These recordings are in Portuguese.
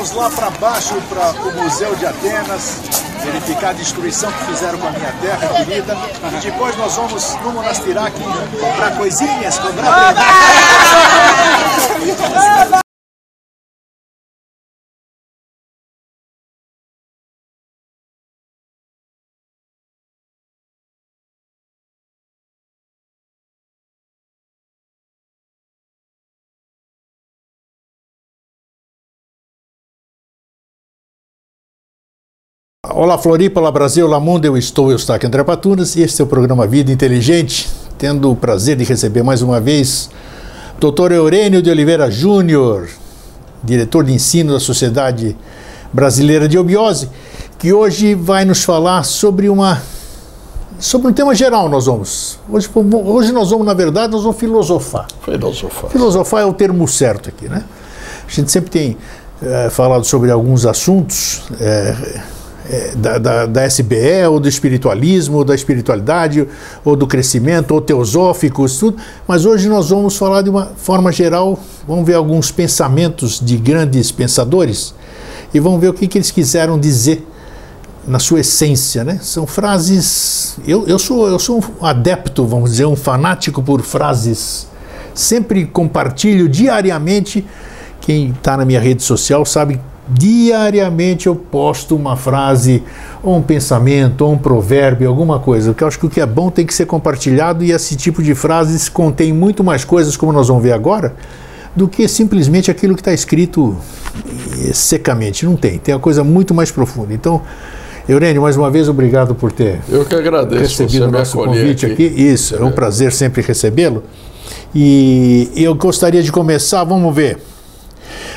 Vamos lá para baixo, para o Museu de Atenas, verificar a destruição que fizeram com a minha terra querida. E depois nós vamos no Monastirac comprar coisinhas, comprar Olá Floripa, olá Brasil, olá mundo, eu estou, eu estou aqui André Patunas e este é o programa Vida Inteligente, tendo o prazer de receber mais uma vez Dr. Eurênio de Oliveira Júnior, diretor de ensino da Sociedade Brasileira de Obiose, que hoje vai nos falar sobre uma sobre um tema geral nós vamos. Hoje, hoje nós vamos, na verdade, nós vamos filosofar. Filosofar. Filosofar é o termo certo aqui, né? A gente sempre tem é, falado sobre alguns assuntos. É, é, da, da, da, SBE, ou do espiritualismo, ou da espiritualidade, ou do crescimento, ou teosóficos, tudo. Mas hoje nós vamos falar de uma forma geral, vamos ver alguns pensamentos de grandes pensadores e vamos ver o que, que eles quiseram dizer na sua essência, né? São frases. Eu, eu, sou, eu sou um adepto, vamos dizer, um fanático por frases. Sempre compartilho diariamente. Quem está na minha rede social sabe Diariamente eu posto uma frase, ou um pensamento, ou um provérbio, alguma coisa, porque eu acho que o que é bom tem que ser compartilhado e esse tipo de frases contém muito mais coisas, como nós vamos ver agora, do que simplesmente aquilo que está escrito secamente. Não tem, tem uma coisa muito mais profunda. Então, Eurênio, mais uma vez, obrigado por ter eu que agradeço recebido o nosso convite aqui. aqui. Isso, é um é. prazer sempre recebê-lo. E eu gostaria de começar, vamos ver.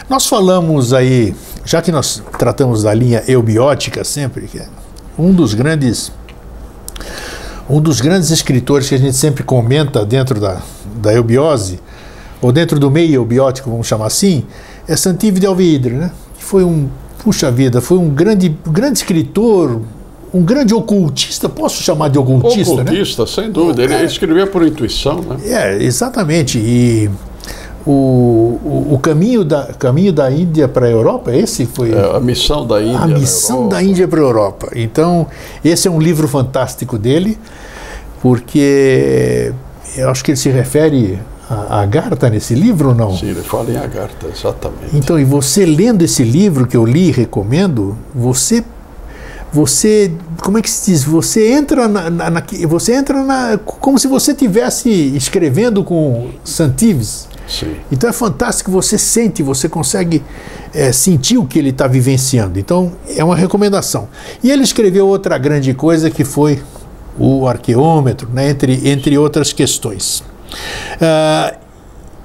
Nós falamos aí já que nós tratamos da linha eubiótica sempre, é um dos grandes um dos grandes escritores que a gente sempre comenta dentro da, da eubiose, ou dentro do meio eubiótico, vamos chamar assim, é Santive de Alvidre, né? que foi um, puxa vida, foi um grande, grande escritor, um grande ocultista, posso chamar de ocultista, né? Ocultista, né? sem dúvida, ele é, escrevia por intuição, né? É, exatamente, e o, o, o, caminho, da, caminho da Índia para a Europa, esse foi. É, a missão da Índia. A missão da Índia para a Europa. Então, esse é um livro fantástico dele, porque eu acho que ele se refere a Agartha nesse livro ou não? Sim, ele fala em Agartha, exatamente. Então, e você lendo esse livro que eu li e recomendo, você você como é que se diz você entra na, na, na você entra na como se você tivesse escrevendo com Santives Sim. Então é fantástico, você sente, você consegue é, sentir o que ele está vivenciando. Então é uma recomendação. E ele escreveu outra grande coisa que foi o arqueômetro, né, entre, entre outras questões. Uh,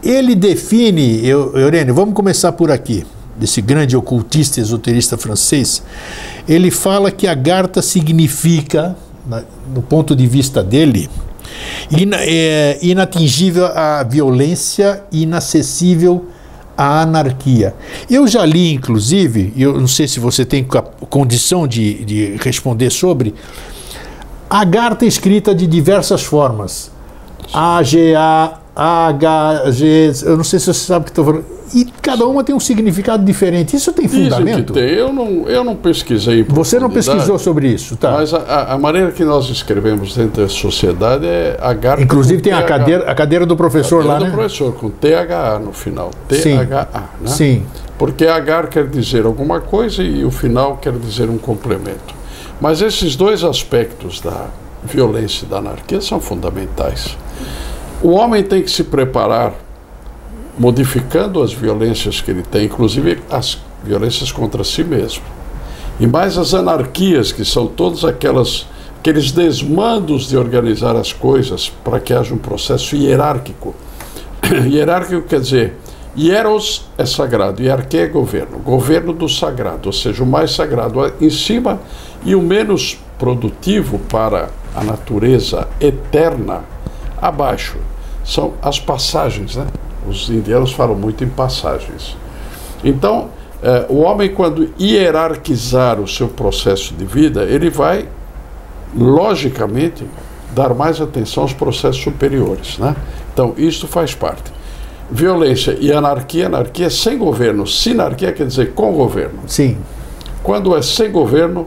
ele define, Eurênio, vamos começar por aqui, desse grande ocultista esoterista francês. Ele fala que a Garta significa, na, ponto de vista dele, Ina, é, inatingível à violência, inacessível à anarquia. Eu já li, inclusive, eu não sei se você tem condição de, de responder sobre, a Garta escrita de diversas formas. A, G, A, H, G, eu não sei se você sabe o que estou falando e cada uma tem um significado diferente. Isso tem fundamento? Que tem. Eu não, eu não pesquisei. Você não pesquisou sobre isso, tá? Mas a, a, maneira que nós escrevemos dentro da sociedade é H. Inclusive tem a cadeira, a cadeira do professor cadeira lá, do né? professor, com THA no final. THA, né? Sim. Porque H quer dizer alguma coisa e o final quer dizer um complemento. Mas esses dois aspectos da violência e da anarquia são fundamentais. O homem tem que se preparar modificando as violências que ele tem, inclusive as violências contra si mesmo. E mais as anarquias, que são todas aquelas aqueles desmandos de organizar as coisas para que haja um processo hierárquico. hierárquico quer dizer, hieros é sagrado, hierarquia é governo, governo do sagrado, ou seja, o mais sagrado em cima e o menos produtivo para a natureza eterna abaixo. São as passagens, né? Os indianos falam muito em passagens. Então, é, o homem, quando hierarquizar o seu processo de vida, ele vai, logicamente, dar mais atenção aos processos superiores. Né? Então, isto faz parte. violência e anarquia, anarquia sem governo. Sinarquia quer dizer com governo. Sim. Quando é sem governo,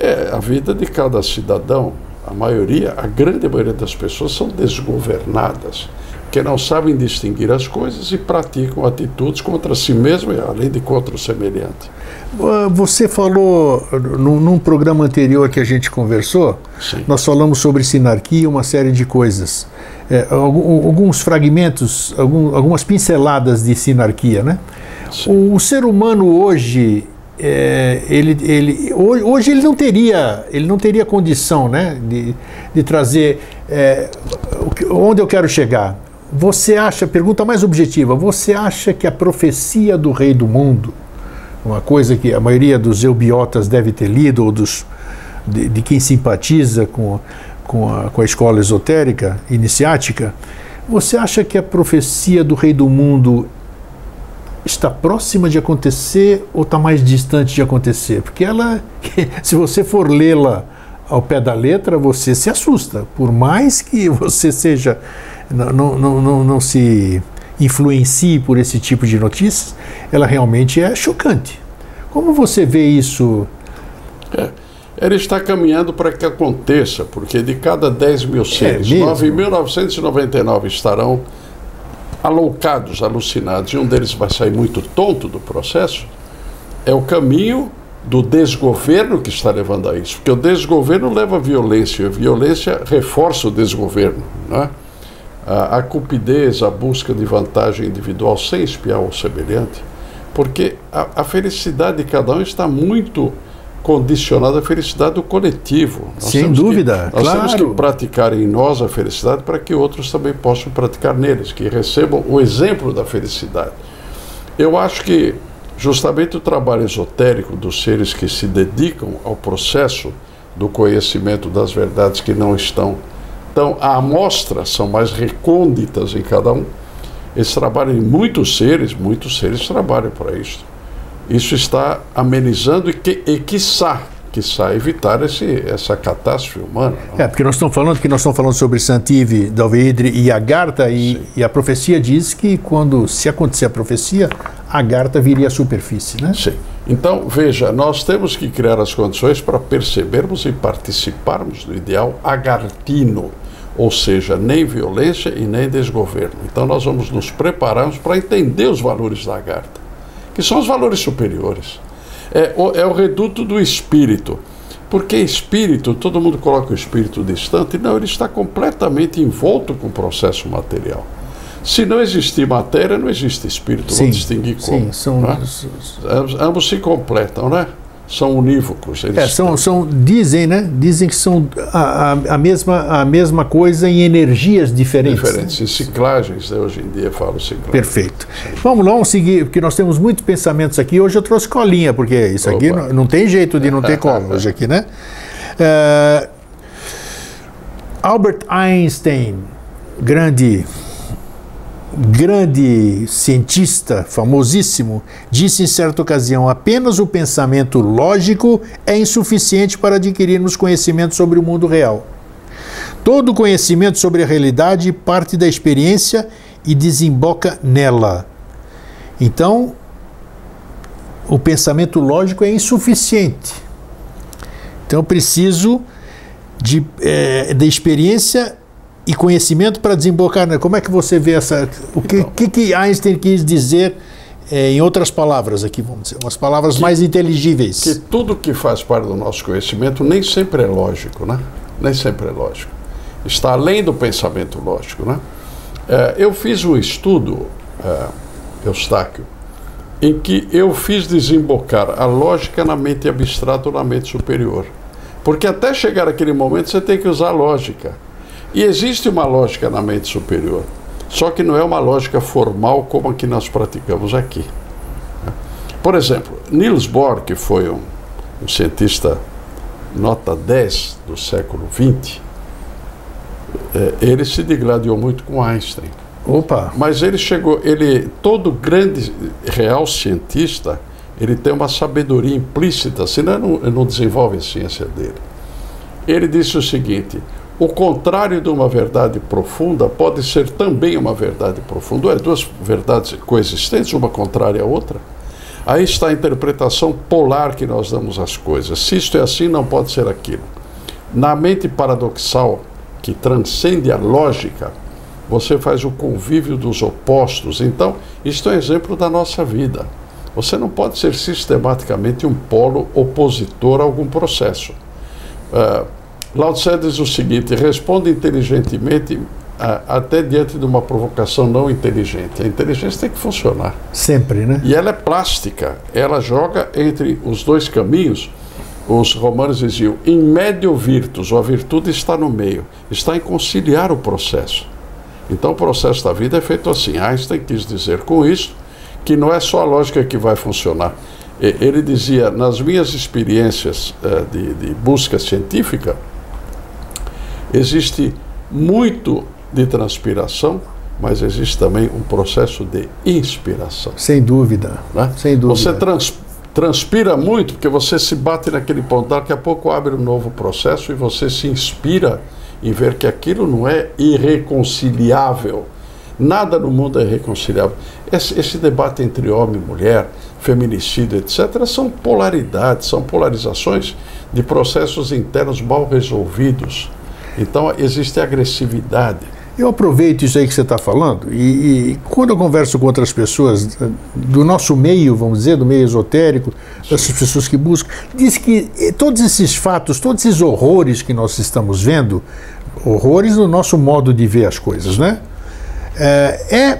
é a vida de cada cidadão. A maioria, a grande maioria das pessoas são desgovernadas, que não sabem distinguir as coisas e praticam atitudes contra si mesmo e além de contra o semelhante. Uh, Você falou num, num programa anterior que a gente conversou, Sim. nós falamos sobre sinarquia e uma série de coisas. É, alguns fragmentos, algum- algumas pinceladas de sinarquia, né? O, o ser humano hoje, é, ele, ele, hoje, ele não teria, ele não teria condição, né, de, de trazer é, onde eu quero chegar. Você acha, pergunta mais objetiva, você acha que a profecia do rei do mundo, uma coisa que a maioria dos eubiotas deve ter lido, ou dos, de, de quem simpatiza com, com, a, com a escola esotérica, iniciática, você acha que a profecia do rei do mundo está próxima de acontecer ou está mais distante de acontecer? Porque ela, se você for lê-la ao pé da letra, você se assusta. Por mais que você seja. Não, não, não, não, não se influencie por esse tipo de notícias, ela realmente é chocante. Como você vê isso? É, Ele está caminhando para que aconteça, porque de cada 10 mil seres, mesmo? 9.999 estarão aloucados, alucinados, e um deles vai sair muito tonto do processo. É o caminho do desgoverno que está levando a isso, porque o desgoverno leva à violência, e a violência reforça o desgoverno. Né? A, a cupidez, a busca de vantagem individual sem espiar o semelhante, porque a, a felicidade de cada um está muito condicionada à felicidade do coletivo. Nós Sem temos que- dúvida, nós temos claro. que praticar em nós a felicidade para que outros também possam praticar neles, que recebam o exemplo da felicidade. Eu acho que justamente o trabalho esotérico dos seres que se dedicam ao processo do conhecimento das verdades que não estão tão à amostra, são mais recônditas em cada um. Eles trabalham em muitos seres, muitos seres trabalham para isso. Isso está amenizando e, que, e quiçá, quiçá evitar esse, essa catástrofe humana. não? É, porque nós estamos falando que nós estamos falando sobre Santive, Dalveidre e Agartha, e, e a profecia diz que quando se acontecer a profecia, Agartha viria à superfície, né? Sim. Então, veja, nós temos que criar as condições para percebermos e participarmos do ideal agartino, ou seja, nem violência e nem desgoverno. Então, nós vamos nos prepararmos para entender os valores da Agartha, que são os valores superiores. É o, é o reduto do espírito. Porque espírito, todo mundo coloca o espírito distante, não, ele está completamente envolto com o processo material. Se não existir matéria, não existe espírito. Vou distinguir como. sim, são? Ambos, ambos se completam, né? São unívocos. Eles é, são, são, dizem, né? Dizem que são a, a, mesma, a mesma coisa em energias diferentes. diferentes. Em ciclagens, né? hoje em dia falo ciclagem. Perfeito. Vamos lá, vamos seguir, porque nós temos muitos pensamentos aqui. Hoje eu trouxe colinha, porque isso aqui Opa. não, não tem jeito de não ter cola hoje aqui, né? É, Albert Einstein, grande grande cientista, famosíssimo, disse em certa ocasião: apenas o pensamento lógico é insuficiente para adquirirmos conhecimento sobre o mundo real. Todo conhecimento sobre a realidade parte da experiência e desemboca nela. Então, o pensamento lógico é insuficiente. Então, eu preciso de, eh, de experiência e conhecimento para desembocar. nela. Como é que você vê essa. O que, Então. que, que Einstein quis dizer, eh, em outras palavras, aqui, vamos dizer, umas palavras mais inteligíveis? Que tudo que faz parte do nosso conhecimento nem sempre é lógico, né? Nem sempre é lógico. Está além do pensamento lógico, né? É, eu fiz um estudo, é, Eustáquio, em que eu fiz desembocar a lógica na mente abstrata ou na mente superior. Porque até chegar aquele momento você tem que usar a lógica. E existe uma lógica na mente superior, só que não é uma lógica formal como a que nós praticamos aqui. Por exemplo, Niels Bohr, que foi um, um cientista nota 10 do século 20, eh, ele se digladiou muito com Einstein. Opa! Mas ele chegou, ele todo grande real cientista, ele tem uma sabedoria implícita, senão não, não desenvolve a ciência dele. Ele disse o seguinte: o contrário de uma verdade profunda pode ser também uma verdade profunda. É duas verdades coexistentes, uma contrária à outra. Aí está a interpretação polar que nós damos às coisas. Se isto é assim, não pode ser aquilo. Na mente paradoxal, que transcende a lógica, você faz o convívio dos opostos. Então, isto é um exemplo da nossa vida. Você não pode ser sistematicamente um polo opositor a algum processo. Uh, Lao Tse diz o seguinte: responde inteligentemente até diante de uma provocação não inteligente. A inteligência tem que funcionar. Sempre, né? E ela é plástica. Ela joga entre os dois caminhos. Os romanos diziam: em médio virtus, ou a virtude está no meio, está em conciliar o processo. Então, o processo da vida é feito assim. Einstein quis dizer com isso que não é só a lógica que vai funcionar. Ele dizia, nas minhas experiências eh, de, de busca científica, existe muito de transpiração, mas existe também um processo de inspiração. Sem dúvida. Né? Sem dúvida. Você trans, transpira muito porque você se bate naquele ponto, daqui a pouco abre um novo processo e você se inspira em ver que aquilo não é irreconciliável Nada no mundo é reconciliável. Esse, esse, debate entre homem e mulher, feminicídio, etc., são polaridades, são polarizações de processos internos mal resolvidos. Então, existe agressividade. Eu aproveito isso aí que você está falando e, e, quando eu converso com outras pessoas do nosso meio, vamos dizer, do meio esotérico, dessas pessoas que buscam, diz que eh, todos esses fatos, todos esses horrores que nós estamos vendo, horrores no nosso modo de ver as coisas, né? É, é,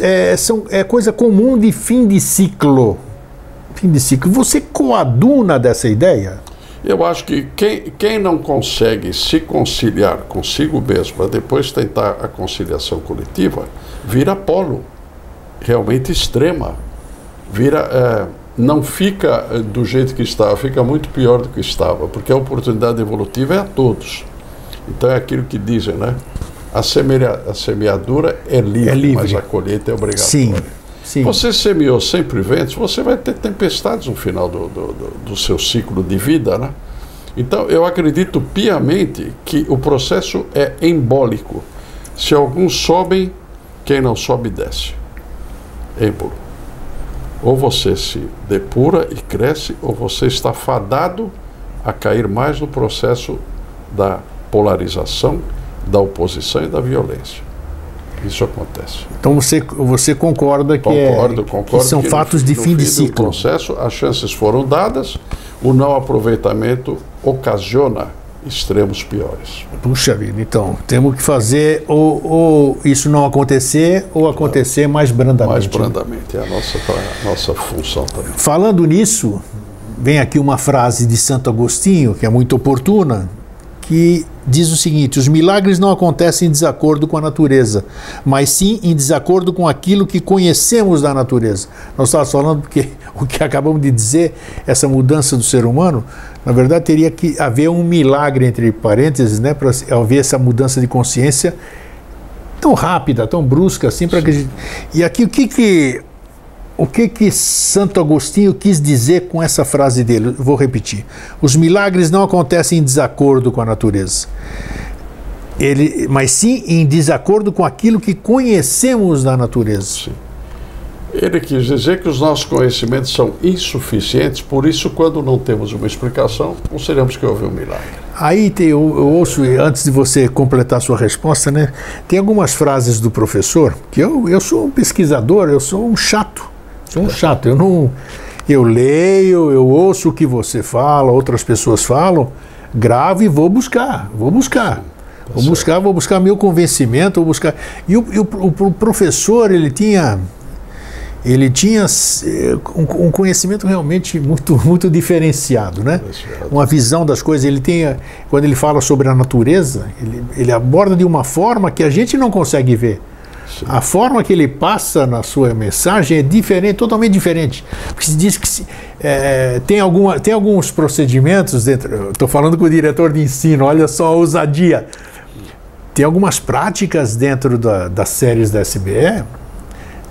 é, são, é coisa comum de fim de ciclo. Fim de ciclo. Você coaduna dessa ideia? Eu acho que quem, quem não consegue se conciliar consigo mesmo para depois tentar a conciliação coletiva, vira polo realmente extrema. Vira, é, não fica é, do jeito que estava, fica muito pior do que estava, porque a oportunidade evolutiva é a todos. Então é aquilo que dizem, né? A, semeia, a semeadura é livre, é livre, mas a colheita é obrigatória. Sim, sim. Você semeou sempre ventos, você vai ter tempestades no final do, do, do, seu ciclo de vida, né? Então, eu acredito piamente que o processo é embólico. Se alguns sobem, quem não sobe desce. Êmbolo. Ou você se depura e cresce, ou você está fadado a cair mais no processo da polarização da oposição e da violência. Isso acontece. Então você, você concorda que, concordo, é, concordo que são que fatos no, de fim no de fim ciclo. No processo, as chances foram dadas, o não aproveitamento ocasiona extremos piores. Puxa vida, então temos que fazer ou, ou isso não acontecer ou acontecer mais brandamente. Mais brandamente, é a nossa, a nossa função também. Falando nisso, vem aqui uma frase de Santo Agostinho que é muito oportuna, que diz o seguinte: os milagres não acontecem em desacordo com a natureza, mas sim em desacordo com aquilo que conhecemos da natureza. Nós estávamos falando porque o que acabamos de dizer, essa mudança do ser humano, na verdade teria que haver um milagre, entre parênteses, né, para haver essa mudança de consciência tão rápida, tão brusca assim, para que. E aqui o que que o que que Santo Agostinho quis dizer com essa frase dele? Vou repetir. Os milagres não acontecem em desacordo com a natureza. Ele, mas sim em desacordo com aquilo que conhecemos da natureza. Sim. Ele quis dizer que os nossos conhecimentos são insuficientes, por isso, quando não temos uma explicação, consideramos que houve um milagre. Aí tem, eu, eu ouço, antes de você completar a sua resposta, né, tem algumas frases do professor, que eu, eu sou um pesquisador, eu sou um chato. Sou um chato. Eu não. Eu leio, eu ouço o que você fala, outras pessoas falam, gravo e vou buscar. Vou buscar. Tá vou certo. buscar, vou buscar meu convencimento, vou buscar. E o, o, o professor, ele tinha ele tinha eh, um, conhecimento realmente muito, muito diferenciado, né? Uma visão das coisas. Ele tem, quando ele fala sobre a natureza, ele, ele aborda de uma forma que a gente não consegue ver. A forma que ele passa na sua mensagem é diferente, totalmente diferente. Porque se diz que se, é, tem, alguma, tem alguns procedimentos dentro. Estou falando com o diretor de ensino, olha só a ousadia. Tem algumas práticas dentro da, das séries da SBE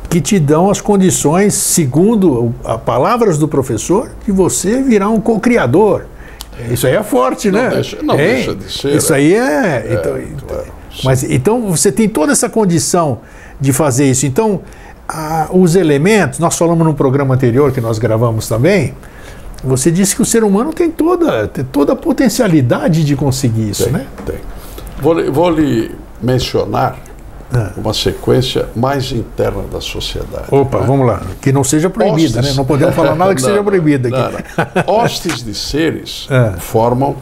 que te dão as condições, segundo as palavras do professor, de você virar um co-criador. Isso aí é forte, não né? Deixa, não hein? deixa de ser. Isso aí é. então, então, claro. Mas então você tem toda essa condição de fazer isso. Então, a- os elementos, nós falamos num programa anterior que nós gravamos também. Você disse que o ser humano tem toda, tem toda a potencialidade de conseguir isso, Tem, né? tem. Vou, vou lhe mencionar Ah. uma sequência mais interna da sociedade. Opa, né? vamos lá. Que não seja proibida, Hostes- né? Não podemos falar nada que Não, seja não, proibido aqui. não, não. Hostes de seres É. formam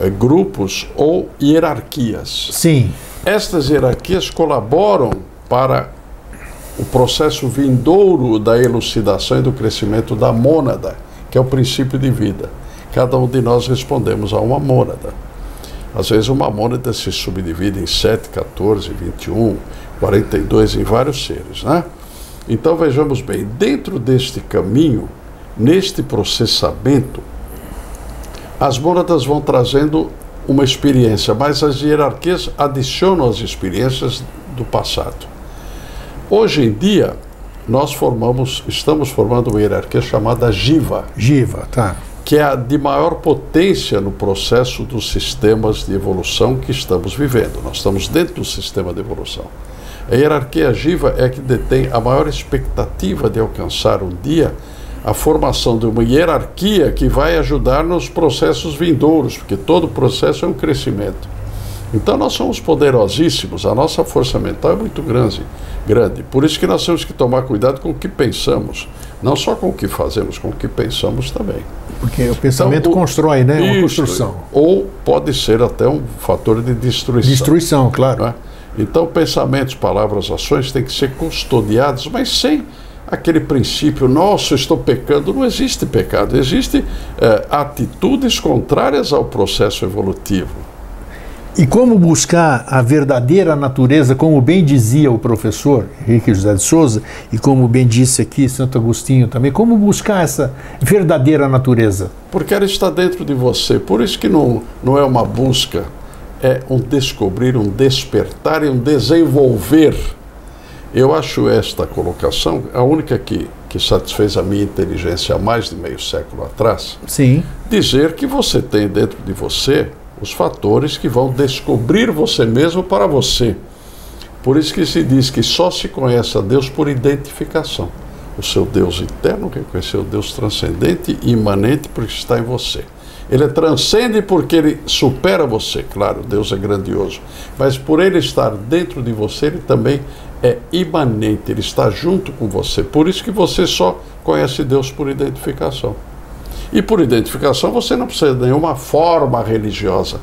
eh, grupos ou hierarquias. Sim, Estas hierarquias colaboram para o processo vindouro da elucidação e do crescimento da mônada, que é o princípio de vida. Cada um de nós respondemos a uma mônada. Às vezes uma mônada se subdivide em 7, 14, 21, 42, em vários seres, né? Então vejamos bem, dentro deste caminho, neste processamento, as mônadas vão trazendo uma experiência, mas as hierarquias adicionam as experiências do passado. Hoje em dia, nós formamos, estamos formando uma hierarquia chamada Jiva, Giva, tá. que é a de maior potência no processo dos sistemas de evolução que estamos vivendo. Nós estamos dentro do sistema de evolução. A hierarquia Jiva é a que detém a maior expectativa de alcançar um dia a formação de uma hierarquia que vai ajudar nos processos vindouros, porque todo processo é um crescimento. Então nós somos poderosíssimos, a nossa força mental é muito grande, grande. Por isso que nós temos que tomar cuidado com o que pensamos, não só com o que fazemos, com o que pensamos também. Porque o pensamento Então, o- constrói, né? Uma Isso, construção. Ou pode ser até um fator de destruição. Destruição, claro. né? Então, pensamentos, palavras, ações têm que ser custodiados, mas sem aquele princípio, nossa, eu estou pecando. Não existe pecado, existem eh, atitudes contrárias ao processo evolutivo. E como buscar a verdadeira natureza, como bem dizia o professor Henrique José de Souza, e como bem disse aqui Santo Agostinho também, como buscar essa verdadeira natureza? Porque ela está dentro de você. Por isso que não, não é uma busca, é um descobrir, um despertar e um desenvolver. Eu acho esta colocação a única que, que satisfez a minha inteligência há mais de meio século atrás. Sim. Dizer que você tem dentro de você os fatores que vão descobrir você mesmo para você. Por isso que se diz que só se conhece a Deus por identificação. O seu Deus eterno reconhecer o Deus transcendente e imanente porque está em você. Ele transcende porque ele supera você, claro, Deus é grandioso. Mas por ele estar dentro de você, ele também é imanente, ele está junto com você. Por isso que você só conhece Deus por identificação. E por identificação você não precisa de nenhuma forma religiosa.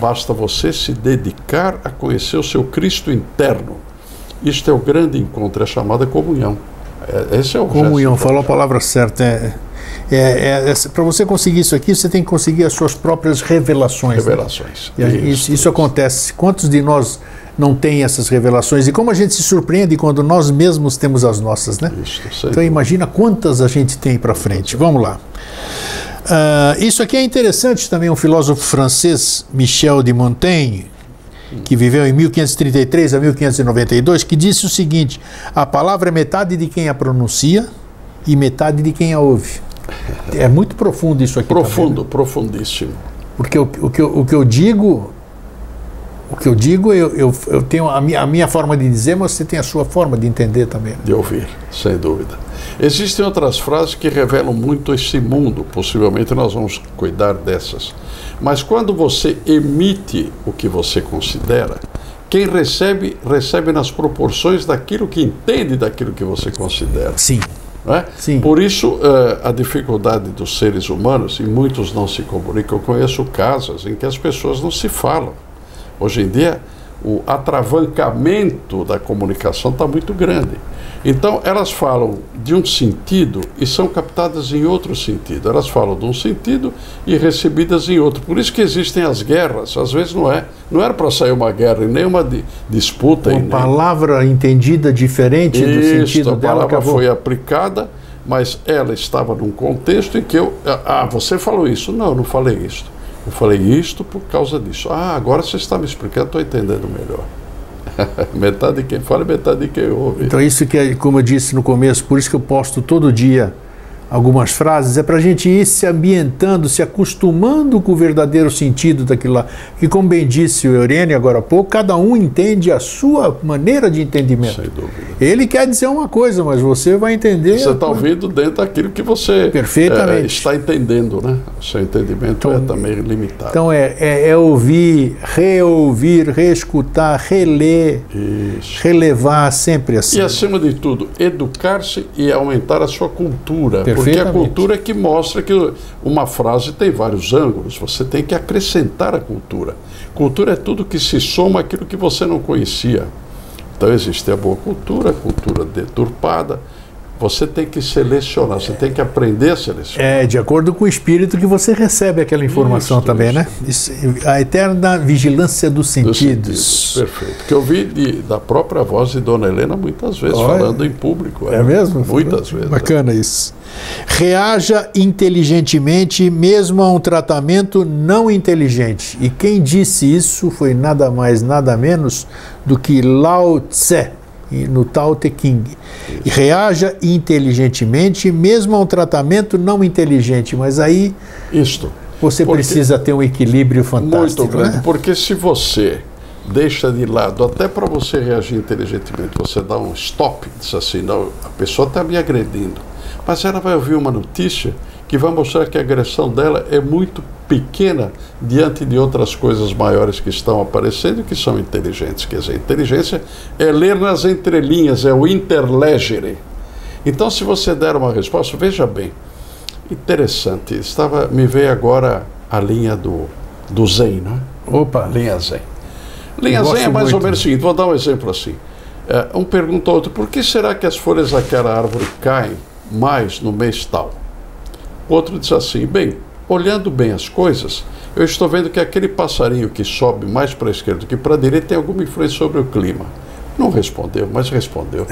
Basta você se dedicar a conhecer o seu Cristo interno. Isto é o grande encontro, é a chamada comunhão. É, esse é o Comunhão, falou a palavra certa. É, é, é, Para você conseguir isso aqui, você tem que conseguir as suas próprias revelações. né? Revelações. E a- isso, isso acontece. Quantos de nós não têm essas revelações? E como a gente se surpreende quando nós mesmos temos as nossas, né? Isso, Então imagina quantas a gente tem para frente. Vamos lá. Ah, isso aqui é interessante também, um filósofo francês, Michel de Montaigne, que viveu em 1533 a 1592, que disse o seguinte: a palavra é metade de quem a pronuncia e metade de quem a ouve. É muito profundo isso aqui. também, né? Profundo, profundíssimo. Porque o, o que eu, o que eu digo, o que eu digo, eu, eu, eu tenho a minha, a minha forma de dizer, mas você tem a sua forma de entender também. de ouvir, sem dúvida. Existem outras frases que revelam muito esse mundo, possivelmente nós vamos cuidar dessas. Mas quando você emite o que você considera, quem recebe, recebe nas proporções daquilo que entende daquilo que você considera. Sim. é? Sim. Por isso, eh, a dificuldade dos seres humanos, e muitos não se comunicam, eu conheço casos em que as pessoas não se falam. Hoje em dia, o atravancamento da comunicação está muito grande. Então, elas falam de um sentido e são captadas em outro sentido. Elas falam de um sentido e recebidas em outro. Por isso que existem as guerras. Às vezes não é. Não era para sair uma guerra e nem uma di- disputa. Uma nem- palavra entendida diferente do isso, sentido a dela palavra acabou. foi aplicada, mas ela estava num contexto em que eu. Ah, você falou isso? Não, eu não falei isso. Eu falei isto por causa disso. Ah, agora você está me explicando, estou entendendo melhor. metade de quem fala e metade de quem ouve. Então isso que é, como eu disse no começo, por isso que eu posto todo dia algumas frases, é para a gente ir se ambientando, se acostumando com o verdadeiro sentido daquilo lá. E como bem disse o Eurênio agora há pouco, cada um entende a sua maneira de entendimento. Sem dúvida. Ele quer dizer uma coisa, mas você vai entender. Você está ouvindo dentro daquilo que você é, está entendendo, né? O seu entendimento é também limitado. Então é, é, é ouvir, reouvir, reescutar, reler, Isso. relevar sempre assim. E acima de tudo, educar-se e aumentar a sua cultura. Porque a Perfeitamente. cultura é que mostra que uma frase tem vários ângulos. Você tem que acrescentar a cultura. Cultura é tudo que se soma àquilo que você não conhecia. Então existe a boa cultura, a cultura deturpada. Você tem que selecionar, você tem que aprender a selecionar. É, de acordo com o espírito que você recebe aquela informação Isso, também, isso. né? Isso, a eterna vigilância dos Dos sentidos. Perfeito. Que eu vi de- da própria voz de Dona Helena muitas vezes, Olha. falando em público. É mesmo? Muitas vezes. Bacana isso. Reaja inteligentemente mesmo a um tratamento não inteligente. E quem disse isso foi nada mais, nada menos do que Lao Tse, no Tao Te Ching. E Reaja inteligentemente mesmo a um tratamento não inteligente. Mas aí Isto. você Porque- precisa ter um equilíbrio fantástico. Muito grande, né? porque se você deixa de lado, até para você reagir inteligentemente, você dá um stop, diz assim, não, a pessoa está me agredindo. Mas ela vai ouvir uma notícia que vai mostrar que a agressão dela é muito pequena diante de outras coisas maiores que estão aparecendo e que são inteligentes. Quer dizer, inteligência é ler nas entrelinhas, é o interlegere. Então, se você der uma resposta, veja bem, interessante, estava, me veio agora a linha do, do Zen, né? Opa, Linha Zen. Linha Zen é mais ou muito. menos o seguinte, vou dar um exemplo assim. É, um pergunta ao outro, por que será que as folhas daquela árvore caem mais no mês tal? O outro diz assim, bem, olhando bem as coisas, eu estou vendo que aquele passarinho que sobe mais para a esquerda do que para a direita tem alguma influência sobre o clima. Não respondeu, mas respondeu.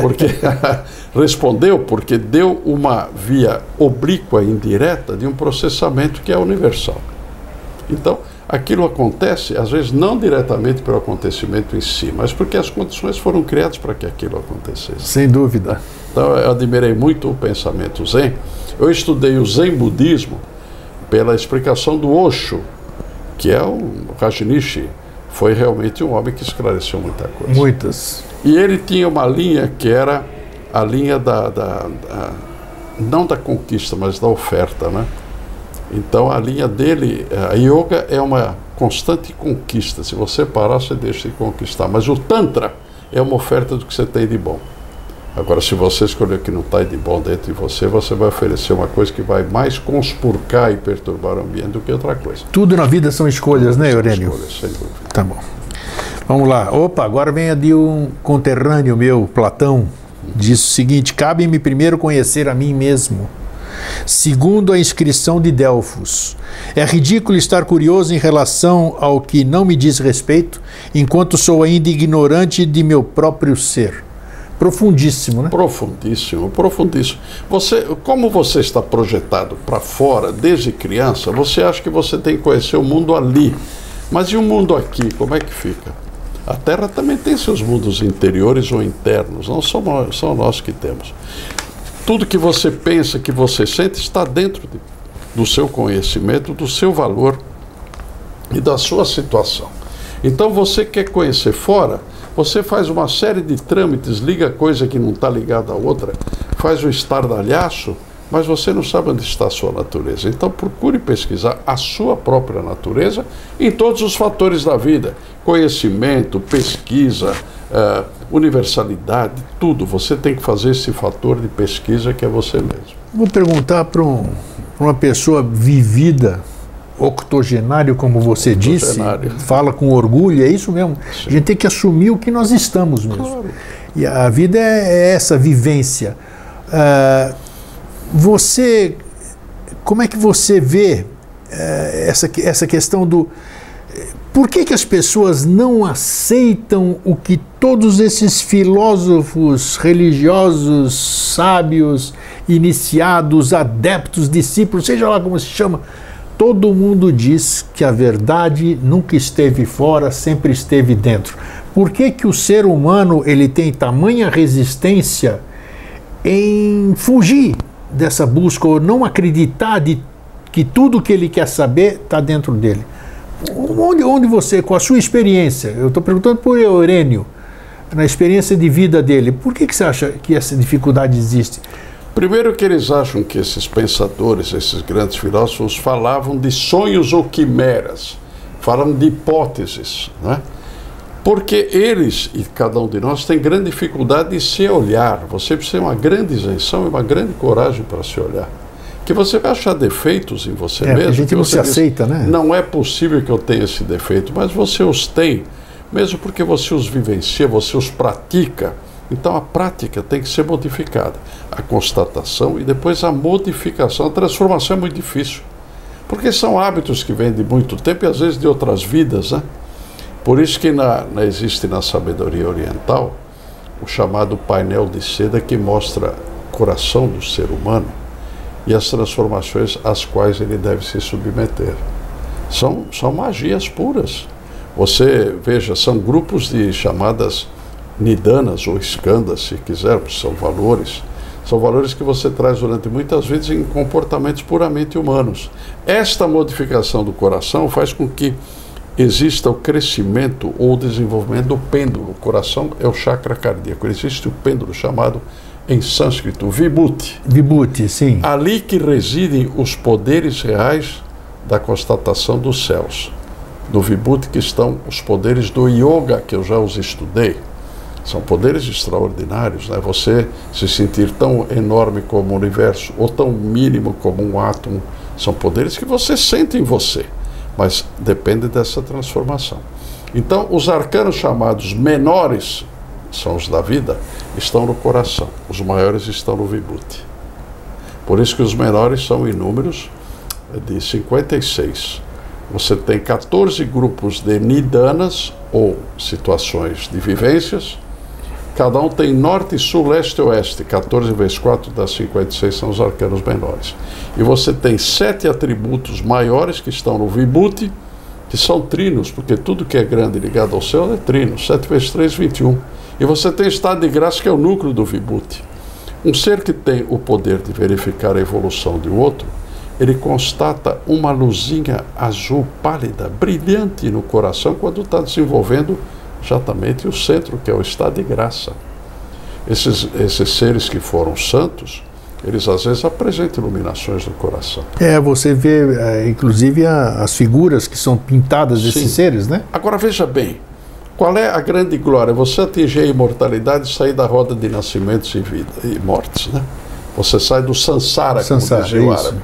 Porque respondeu porque deu uma via oblíqua indireta de um processamento que é universal. Então, aquilo acontece, às vezes, não diretamente pelo acontecimento em si, mas porque as condições foram criadas para que aquilo acontecesse. sem dúvida. Então, eu admirei muito o pensamento Zen. Eu estudei o Zen budismo pela explicação do Osho, que é o Rajnishi. Foi realmente um homem que esclareceu muita coisa. Muitas. E ele tinha uma linha que era a linha da, da- da- não da conquista, mas da oferta, né? Então a linha dele, a yoga é uma constante conquista. Se você parar, você deixa de conquistar. Mas o tantra é uma oferta do que você tem de bom. Agora, se você escolher o que não está de bom dentro de você, você vai oferecer uma coisa que vai mais conspurcar e perturbar o ambiente do que outra coisa. Tudo na vida são escolhas, né, Eurênio? Escolha, sem dúvida. Tá bom. Vamos lá. Opa, agora vem a de um conterrâneo meu, Platão. Diz o seguinte: cabe-me primeiro conhecer a mim mesmo. Segundo a inscrição de Delfos, é ridículo estar curioso em relação ao que não me diz respeito, enquanto sou ainda ignorante de meu próprio ser. Profundíssimo, né? Profundíssimo, profundíssimo. Você, como você está projetado para fora desde criança, você acha que você tem que conhecer o mundo ali. Mas e o mundo aqui, como é que fica? A Terra também tem seus mundos interiores ou internos, não são nós, são nós que temos. Tudo que você pensa, que você sente, está dentro de- do seu conhecimento, do seu valor e da sua situação. Então você quer conhecer fora, você faz uma série de trâmites, liga coisa que não está ligada à outra, faz o estardalhaço, mas você não sabe onde está a sua natureza. Então procure pesquisar a sua própria natureza em todos os fatores da vida: conhecimento, pesquisa, eh, universalidade, tudo. Você tem que fazer esse fator de pesquisa que é você mesmo. Vou perguntar para um, uma pessoa vivida, octogenário, como você disse, Octogenário. fala com orgulho, é isso mesmo. A gente tem que assumir o que nós estamos mesmo. Claro. E a vida é, é essa vivência. Ah, você, como é que você vê eh, essa, essa questão do. Por que, que as pessoas não aceitam o que todos esses filósofos religiosos, sábios, iniciados, adeptos, discípulos, seja lá como se chama, todo mundo diz que a verdade nunca esteve fora, sempre esteve dentro. Por que, que o ser humano ele tem tamanha resistência em fugir dessa busca ou não acreditar de que tudo que ele quer saber está dentro dele? Onde, onde você, com a sua experiência, eu estou perguntando por Eurênio, na experiência de vida dele, por que, que você acha que essa dificuldade existe? Primeiro que eles acham que esses pensadores, esses grandes filósofos, falavam de sonhos ou quimeras, falavam de hipóteses, né? Porque eles, e cada um de nós, tem grande dificuldade de se olhar. Você precisa ter uma grande isenção e uma grande coragem para se olhar. Que você vai achar defeitos em você É, mesmo. a gente que não você se diz, aceita, né? Não é possível que eu tenha esse defeito, mas você os tem, mesmo porque você os vivencia, você os pratica. Então a prática tem que ser modificada. A constatação e depois a modificação. A transformação é muito difícil. Porque são hábitos que vêm de muito tempo e às vezes de outras vidas, né? Por isso que na, na- existe na sabedoria oriental o chamado painel de seda que mostra o coração do ser humano e as transformações às quais ele deve se submeter. São, são magias puras. Você veja, são grupos de chamadas nidanas ou escandas, se quiser, são valores. São valores que você traz durante muitas vezes em comportamentos puramente humanos. Esta modificação do coração faz com que exista o crescimento ou desenvolvimento do pêndulo. O coração é o chakra cardíaco. Existe o pêndulo chamado em sânscrito vibhuti. Vibhuti, sim. Ali que residem os poderes reais da constatação dos céus. No Vibhuti que estão os poderes do yoga, que eu já os estudei. São poderes extraordinários, né? Você se sentir tão enorme como o universo, ou tão mínimo como um átomo, são poderes que você sente em você, mas depende dessa transformação. Então, os arcanos chamados menores, são os da vida, estão no coração, os maiores estão no Vibhuti. Por isso que os menores são inúmeros, de 56. Você tem 14 grupos de nidanas, ou situações de vivências. Cada um tem norte, sul, leste e oeste. 14 vezes 4 dá 56, são os arcanos menores. E você tem sete atributos maiores que estão no Vibhuti, que são trinos, porque tudo que é grande ligado ao céu é trino. 7 vezes 3, 21. E você tem estado de graça, que é o núcleo do Vibhuti. Um ser que tem o poder de verificar a evolução de outro, ele constata uma luzinha azul pálida, brilhante no coração, quando está desenvolvendo exatamente o centro, que é o estado de graça. Esses, esses seres que foram santos, eles às vezes apresentam iluminações no coração. É, você vê, é, inclusive, as figuras que são pintadas desses Sim. seres, né? Agora veja bem, qual é a grande glória? Você atingir a imortalidade e sair da roda de nascimentos e, vida, e mortes, né? Você sai do sansara, Sansara, como dizia o árabe.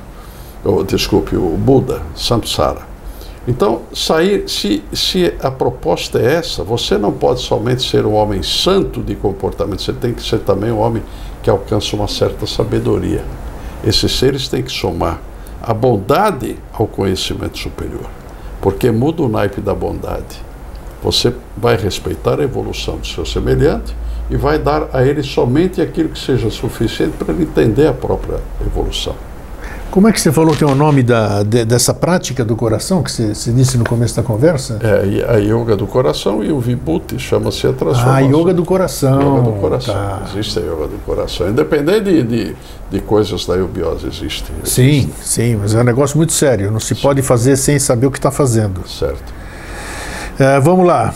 Ou, desculpe, o Buda, samsara. Então, sair, se, se a proposta é essa, você não pode somente ser um homem santo de comportamento, você tem que ser também um homem que alcança uma certa sabedoria. Esses seres têm que somar a bondade ao conhecimento superior, porque muda o naipe da bondade. Você vai respeitar a evolução do seu semelhante e vai dar a ele somente aquilo que seja suficiente para ele entender a própria evolução. Como é que você falou que é o nome da, de- dessa prática do coração que você, você disse no começo da conversa? É, a yoga do coração e o vibhuti chama-se a Ah, transformação. yoga do coração. Yoga do coração. Tá. Existe a yoga do coração. Independente de, de, de coisas da eubiose, existe. Sim, sim, mas é um negócio muito sério. Não se pode fazer sem saber o que está fazendo. Certo. É, vamos lá.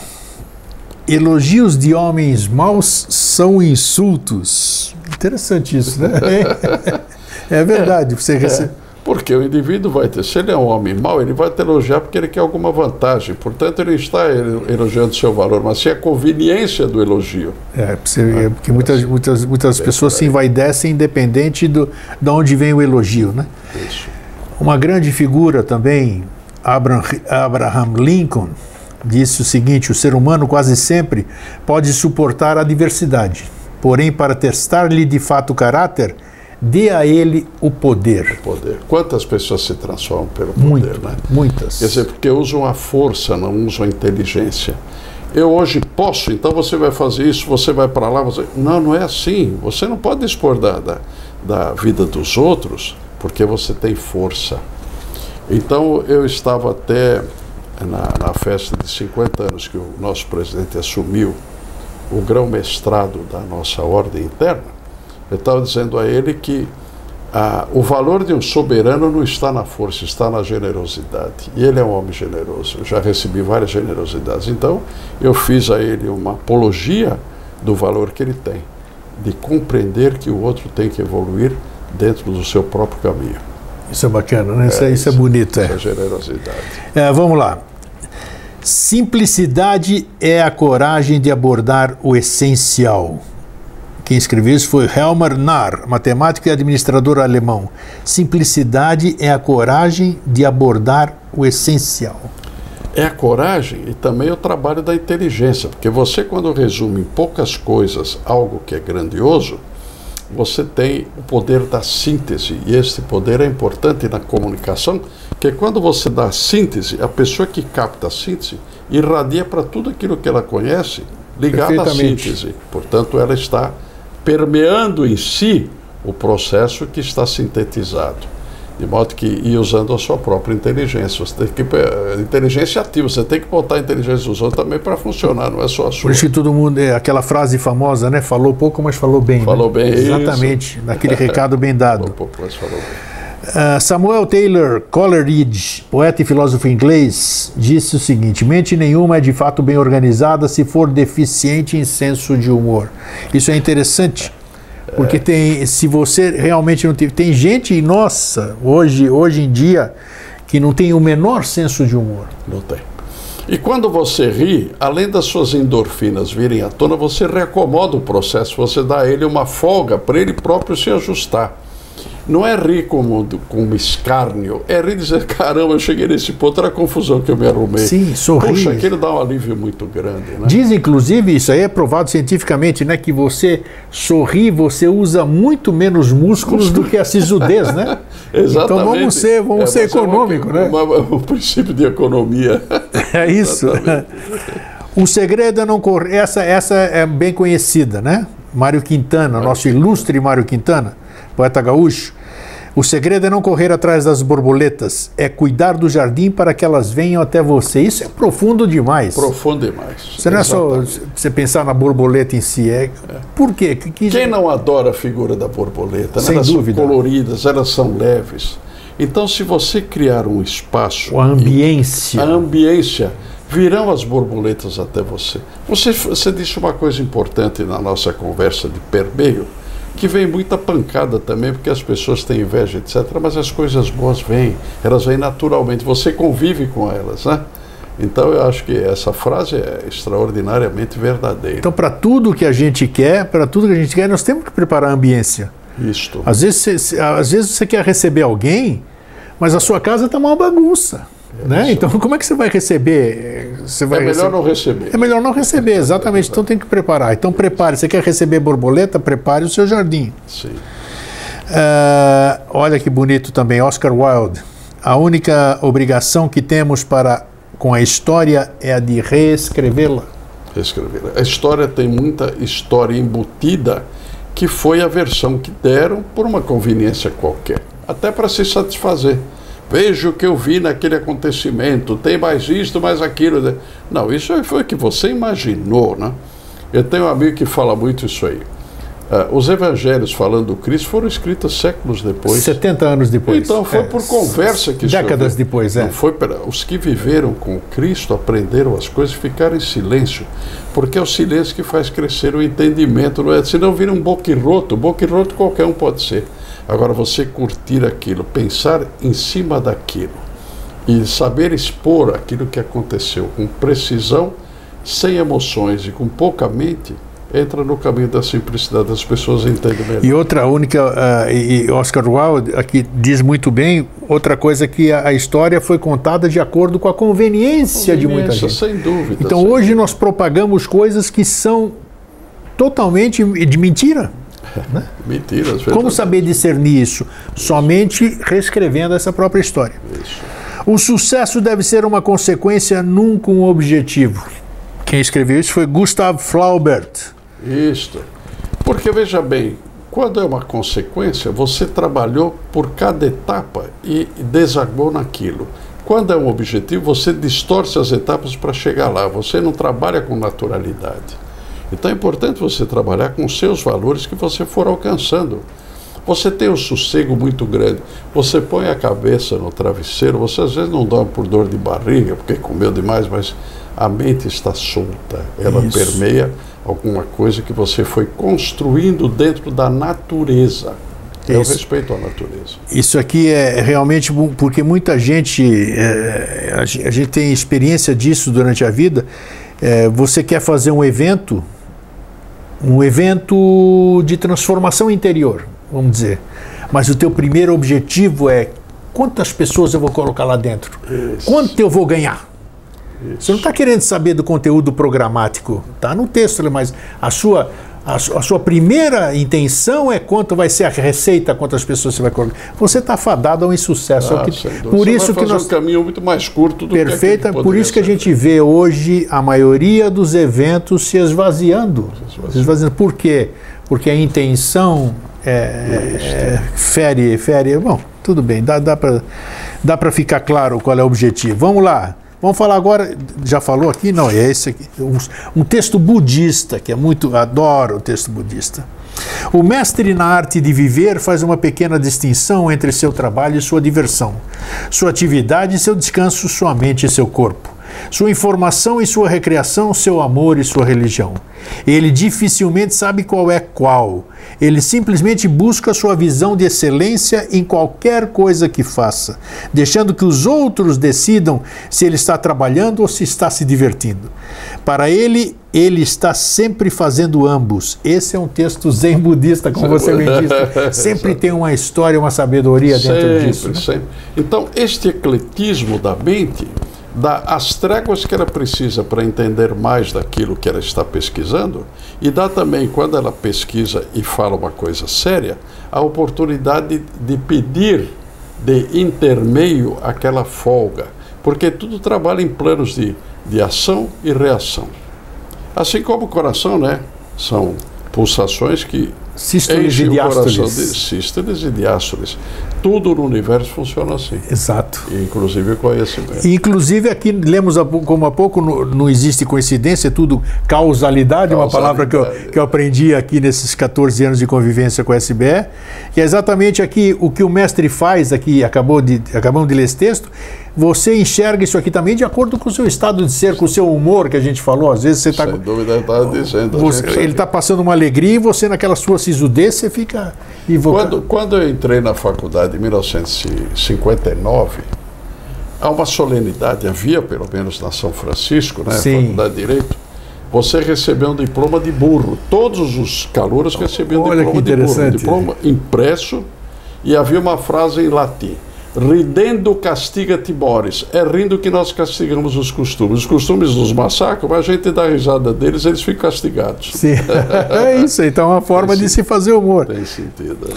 Elogios de homens maus são insultos. Interessante isso, né? É, verdade. Você recebe. Porque o indivíduo vai ter, se ele é um homem mau, ele vai te elogiar porque ele quer alguma vantagem. Portanto, ele está elo- elogiando seu valor, mas se é a conveniência do elogio. É, é, porque muitas, muitas, muitas pessoas se envaidecem independente do, de onde vem o elogio, né? Isso. Uma grande figura também, Abraham, Abraham Lincoln, disse o seguinte: o ser humano quase sempre pode suportar a adversidade, porém, para testar-lhe de fato o caráter, dê a ele o poder. Poder. Quantas pessoas se transformam pelo poder, Muito, né? muitas. Quer dizer, porque usam a força, não usam a inteligência. Eu hoje posso, então você vai fazer isso, você vai para lá. Você... Não, não é assim. Você não pode dispor da, da, da vida dos outros porque você tem força. Então eu estava até na, na festa de 50 anos que o nosso presidente assumiu o grão-mestrado da nossa ordem interna. Eu estava dizendo a ele que ah, o valor de um soberano não está na força, está na generosidade. E ele é um homem generoso. Eu já recebi várias generosidades. Então, eu fiz a ele uma apologia do valor que ele tem, de compreender que o outro tem que evoluir dentro do seu próprio caminho. Isso é bacana, né? Isso é, isso é bonito. É. Essa generosidade. É, vamos lá. Simplicidade é a coragem de abordar o essencial. Quem escreveu isso foi Helmar Narr, matemático e administrador alemão. Simplicidade é a coragem de abordar o essencial. É a coragem e também o trabalho da inteligência, porque você, quando resume em poucas coisas algo que é grandioso, você tem o poder da síntese, e esse poder é importante na comunicação, que quando você dá síntese, a pessoa que capta a síntese irradia para tudo aquilo que ela conhece ligado à síntese. Portanto, ela está permeando em si o processo que está sintetizado. De modo que ir usando a sua própria inteligência. Você tem que inteligência ativa, você tem que botar a inteligência dos outros também para funcionar, não é só a sua. Por isso que todo mundo, é aquela frase famosa, né? Falou pouco, mas falou bem. Falou né? bem, Exatamente, isso. naquele recado bem dado. Falou pouco, mas falou bem. Uh, Samuel Taylor Coleridge, poeta e filósofo inglês, disse o seguinte: mente nenhuma é de fato bem organizada se for deficiente em senso de humor. Isso é interessante. Porque tem, se você realmente não tem, tem gente, nossa, hoje, hoje em dia, que não tem o menor senso de humor. Não tem. E quando você ri, além das suas endorfinas virem à tona, você reacomoda o processo, você dá a ele uma folga para ele próprio se ajustar. Não é rir como, como escárnio, é rir dizer, caramba, eu cheguei nesse ponto, era a confusão que eu me arrumei. Sim, sorrir. Puxa, aquilo dá um alívio muito grande. Né? Diz, inclusive, isso aí é provado cientificamente, né? Que você sorri, você usa muito menos músculos do que a sisudez, né? Exatamente. Então vamos ser, vamos é, ser econômico, é né? Uma, um princípio de economia. É isso. o segredo é não correr. Essa, essa é bem conhecida, né? Mário Quintana, Mário nosso Quintana. ilustre Mário Quintana, poeta gaúcho. O segredo é não correr atrás das borboletas, é cuidar do jardim para que elas venham até você. Isso é profundo demais. Profundo demais. Você não é só você pensar na borboleta em si, é. é. Por quê? Que, que... Quem não adora a figura da borboleta? Sem elas dúvida. são coloridas, elas são leves. Então, se você criar um espaço. A ambiência. A ambiência virão as borboletas até você. Você, você disse uma coisa importante na nossa conversa de permeio que vem muita pancada também, porque as pessoas têm inveja, etc. Mas as coisas boas vêm, elas vêm naturalmente, você convive com elas, né? Então eu acho que essa frase é extraordinariamente verdadeira. Então, para tudo que a gente quer, para tudo que a gente quer, nós temos que preparar a ambiência. Isto. Às vezes, você, às vezes você quer receber alguém, mas a sua casa está uma bagunça. Né? Então, como é que você vai receber? Você vai é melhor receber... não receber. É melhor não receber, exatamente. Então tem que preparar. Então prepare. Você quer receber borboleta? Prepare o seu jardim. Sim. Uh, olha que bonito também, Oscar Wilde. A única obrigação que temos para com a história é a de reescrevê-la. Reescrevê-la. A história tem muita história embutida que foi a versão que deram por uma conveniência qualquer, até para se satisfazer. Veja o que eu vi naquele acontecimento, tem mais isto, mais aquilo. Não, isso foi o que você imaginou, né? Eu tenho um amigo que fala muito isso aí. Uh, os evangelhos falando do Cristo foram escritos séculos depois. 70 anos depois. Então foi é. por conversa que Décadas isso depois, é. Não foi para os que viveram com Cristo aprenderam as coisas e ficaram em silêncio, porque é o silêncio que faz crescer o entendimento, não é? Senão vira um boquirroto, boquirroto qualquer um pode ser. Agora, você curtir aquilo, pensar em cima daquilo e saber expor aquilo que aconteceu com precisão, sem emoções e com pouca mente, entra no caminho da simplicidade, as pessoas entendem melhor. E outra única, uh, e Oscar Wilde aqui diz muito bem, outra coisa que a, a história foi contada de acordo com a conveniência, conveniência de muita gente. Sem dúvida. Então sem hoje dúvida. nós propagamos coisas que são totalmente de mentira. Né? Mentiras. Como saber discernir isso? Somente reescrevendo essa própria história. Isso. O sucesso deve ser uma consequência, nunca um objetivo. Quem escreveu isso foi Gustav Flaubert. Isso. Porque veja bem, quando é uma consequência, você trabalhou por cada etapa e desagou naquilo. Quando é um objetivo, você distorce as etapas para chegar lá. Você não trabalha com naturalidade. Então é importante você trabalhar com os seus valores que você for alcançando. Você tem um sossego muito grande. Você põe a cabeça no travesseiro, você às vezes não dorme por dor de barriga, porque comeu demais, mas a mente está solta. Ela Isso. permeia alguma coisa que você foi construindo dentro da natureza. É o respeito à natureza. Isso aqui é realmente porque muita gente, é, a gente tem experiência disso durante a vida. É, você quer fazer um evento, um evento de transformação interior, vamos dizer. Mas o teu primeiro objetivo é quantas pessoas eu vou colocar lá dentro? Isso. Quanto eu vou ganhar? Isso. Você não está querendo saber do conteúdo programático, está no texto, mas a sua a, a, sua primeira intenção é quanto vai ser a receita, quantas pessoas você vai colocar. Você está fadado ao insucesso. Ah, é que, por você isso que nós um caminho muito mais curto do perfeita, que por isso que a gente vê hoje a maioria dos eventos se esvaziando. Se esvaziando. Por quê? Porque a intenção é, é, fere, fere. Bom, tudo bem, dá, dá para dá ficar claro qual é o objetivo. Vamos lá. Vamos falar agora, já falou aqui? Não, é esse aqui. Um, um texto budista, que é muito. Adoro o texto budista. O mestre na arte de viver faz uma pequena distinção entre seu trabalho e sua diversão, sua atividade e seu descanso, sua mente e seu corpo, sua informação e sua recreação, seu amor e sua religião. Ele dificilmente sabe qual é qual. Ele simplesmente busca sua visão de excelência em qualquer coisa que faça, deixando que os outros decidam se ele está trabalhando ou se está se divertindo. Para ele, ele está sempre fazendo ambos. Esse é um texto zen budista, como você me disse. Sempre tem uma história, uma sabedoria dentro sempre, disso. Né? Sempre. Então, este ecletismo da mente dá as tréguas que ela precisa para entender mais daquilo que ela está pesquisando e dá também, quando ela pesquisa e fala uma coisa séria, a oportunidade de pedir de intermeio aquela folga, porque tudo trabalha em planos de, de ação e reação. Assim como o coração, né? São pulsações que sístoles e diástoles. sístoles e diástoles. Tudo no universo funciona assim. Exato. Inclusive o conhecimento. Inclusive aqui lemos como há pouco, não, existe coincidência, é tudo causalidade, causalidade, uma palavra que eu, que eu aprendi aqui nesses 14 anos de convivência com a SBE, que é exatamente aqui o que o mestre faz aqui, acabou de, acabamos de ler esse texto, você enxerga isso aqui também de acordo com o seu estado de ser, com o seu humor que a gente falou. Às vezes você está. Sem dúvida, está dizendo. Você, ele está passando uma alegria e você, naquela sua sisudez, você fica. Quando, quando eu entrei na faculdade em 1959, há uma solenidade, havia pelo menos na São Francisco, né? Sim. Faculdade de Direito. Você recebeu um diploma de burro. Todos os calouros recebiam um diploma de burro. Um diploma impresso e havia uma frase em latim Ridendo castiga Timores. É rindo que nós castigamos os costumes. Os costumes nos massacram, mas a gente dá risada deles, eles ficam castigados. Sim. é isso, então é uma forma Tem de se fazer humor. Tem sentido.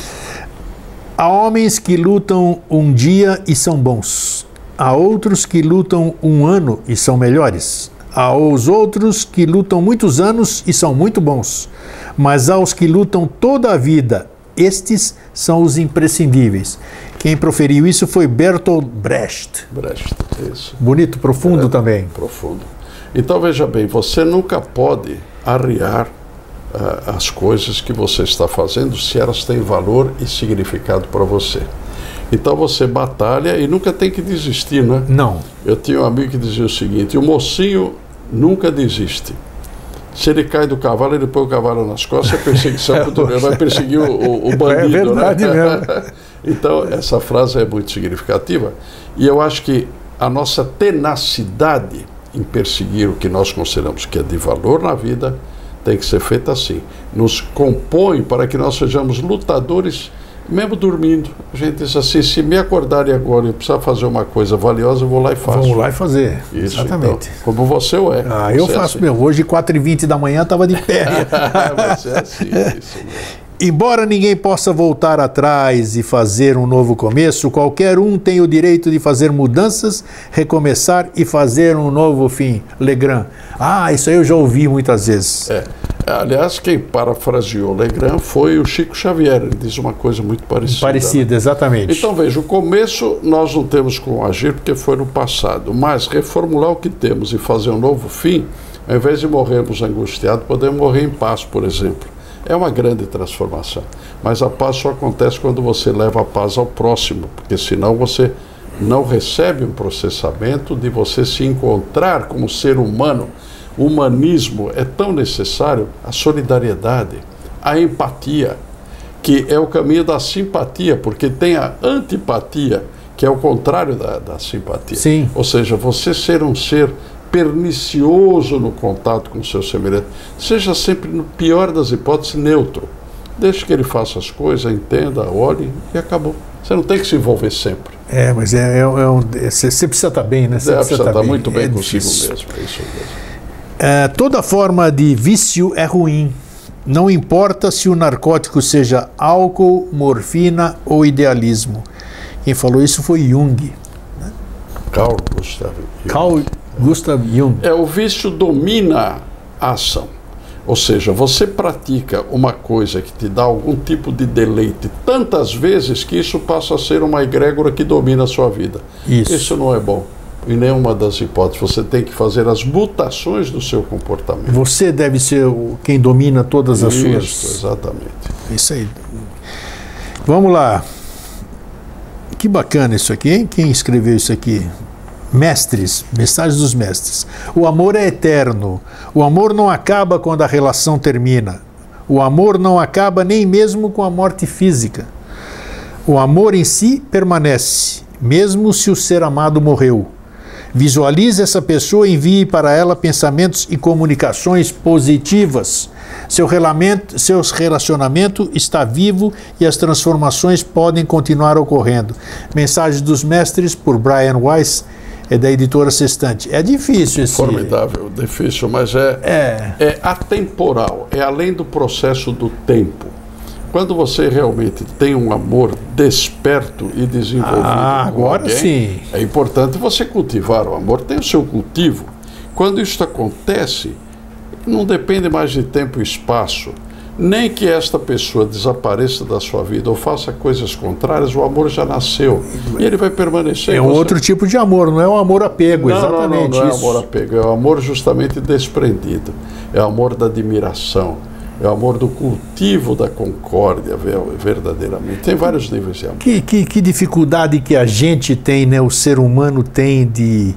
Há homens que lutam um dia e são bons. Há outros que lutam um ano e são melhores. Há os outros que lutam muitos anos e são muito bons. Mas há os que lutam toda a vida. Estes são os imprescindíveis. Quem proferiu isso foi Bertolt Brecht. Brecht, isso. Bonito, profundo é, também. Profundo. Então veja bem, você nunca pode arriar uh, as coisas que você está fazendo se elas têm valor e significado para você. Então você batalha e nunca tem que desistir, né? Não. Eu tinha um amigo que dizia o seguinte: o mocinho nunca desiste. Se ele cai do cavalo, ele põe o cavalo nas costas, é perseguição ele vai perseguir o, o, o bandido. É verdade né? mesmo. então, essa frase é muito significativa. E eu acho que a nossa tenacidade em perseguir o que nós consideramos que é de valor na vida tem que ser feita assim. Nos compõe para que nós sejamos lutadores mesmo dormindo, a gente diz assim: se me acordarem agora e precisar fazer uma coisa valiosa, eu vou lá e faço. Vamos lá e fazer. Isso, Exatamente. Então, como você é. Ah, eu faço é assim. meu. Hoje, 4h20 da manhã, estava de pé. você é assim, isso mesmo. Embora ninguém possa voltar atrás e fazer um novo começo, qualquer um tem o direito de fazer mudanças, recomeçar e fazer um novo fim. Legrand. Ah, isso aí eu já ouvi muitas vezes. É. Aliás, quem parafraseou Legrand foi o Chico Xavier. Ele diz uma coisa muito parecida. Parecida, né? exatamente. Então veja, o começo nós não temos como agir porque foi no passado, mas reformular o que temos e fazer um novo fim, ao invés de morrermos angustiados, podemos morrer em paz, por exemplo É uma grande transformação. Mas a paz só acontece quando você leva a paz ao próximo, porque senão você não recebe um processamento de você se encontrar como ser humano. O humanismo é tão necessário, a solidariedade, a empatia, que é o caminho da simpatia, porque tem a antipatia, que é o contrário da, da simpatia. Sim. Ou seja, você ser um ser pernicioso no contato com o seu semelhante, seja sempre, no pior das hipóteses, neutro. Deixe que ele faça as coisas, entenda, olhe e acabou. Você não tem que se envolver sempre. É, mas é, é, é um, você, você precisa estar bem, né? Você É, precisa precisa estar bem. muito bem É consigo difícil. mesmo. É isso mesmo. É, toda forma de vício é ruim. Não importa se o narcótico seja álcool, morfina ou idealismo. Quem falou isso foi Jung. Carl Gustav Jung. Carl Gustav Jung. É, o vício domina a ação. Ou seja, você pratica uma coisa que te dá algum tipo de deleite tantas vezes que isso passa a ser uma egrégora que domina a sua vida. Isso. não é bom. Em nenhuma das hipóteses. Você tem que fazer as mutações do seu comportamento. Você deve ser quem domina todas as Isso, suas. exatamente. Isso aí. Vamos lá. Que bacana isso aqui, hein? Quem escreveu isso aqui? Mestres, mensagens dos mestres. O amor é eterno. O amor não acaba quando a relação termina. O amor não acaba nem mesmo com a morte física. O amor em si permanece, mesmo se o ser amado morreu. Visualize essa pessoa e envie para ela pensamentos e comunicações positivas. Seu relacionamento, seus relacionamento está vivo e as transformações podem continuar ocorrendo. Mensagem dos Mestres por Brian Weiss, é da editora Sextante. É difícil esse. Formidável, difícil, mas é, É. é atemporal, é além do processo do tempo. Quando você realmente tem um amor desperto e desenvolvido, Ah, agora alguém, sim. é importante você cultivar o amor, tem o seu cultivo. Quando isso acontece, não depende mais de tempo e espaço, nem que esta pessoa desapareça da sua vida ou faça coisas contrárias, o amor já nasceu e ele vai permanecer. É Você- outro tipo de amor, não é o amor apego, não, exatamente não, não, não é isso. amor apego, é o amor justamente desprendido. É o amor da admiração. É o amor do cultivo da concórdia, ve- verdadeiramente. Tem vários níveis de amor. Que, que, que dificuldade que a gente tem, né, o ser humano tem de,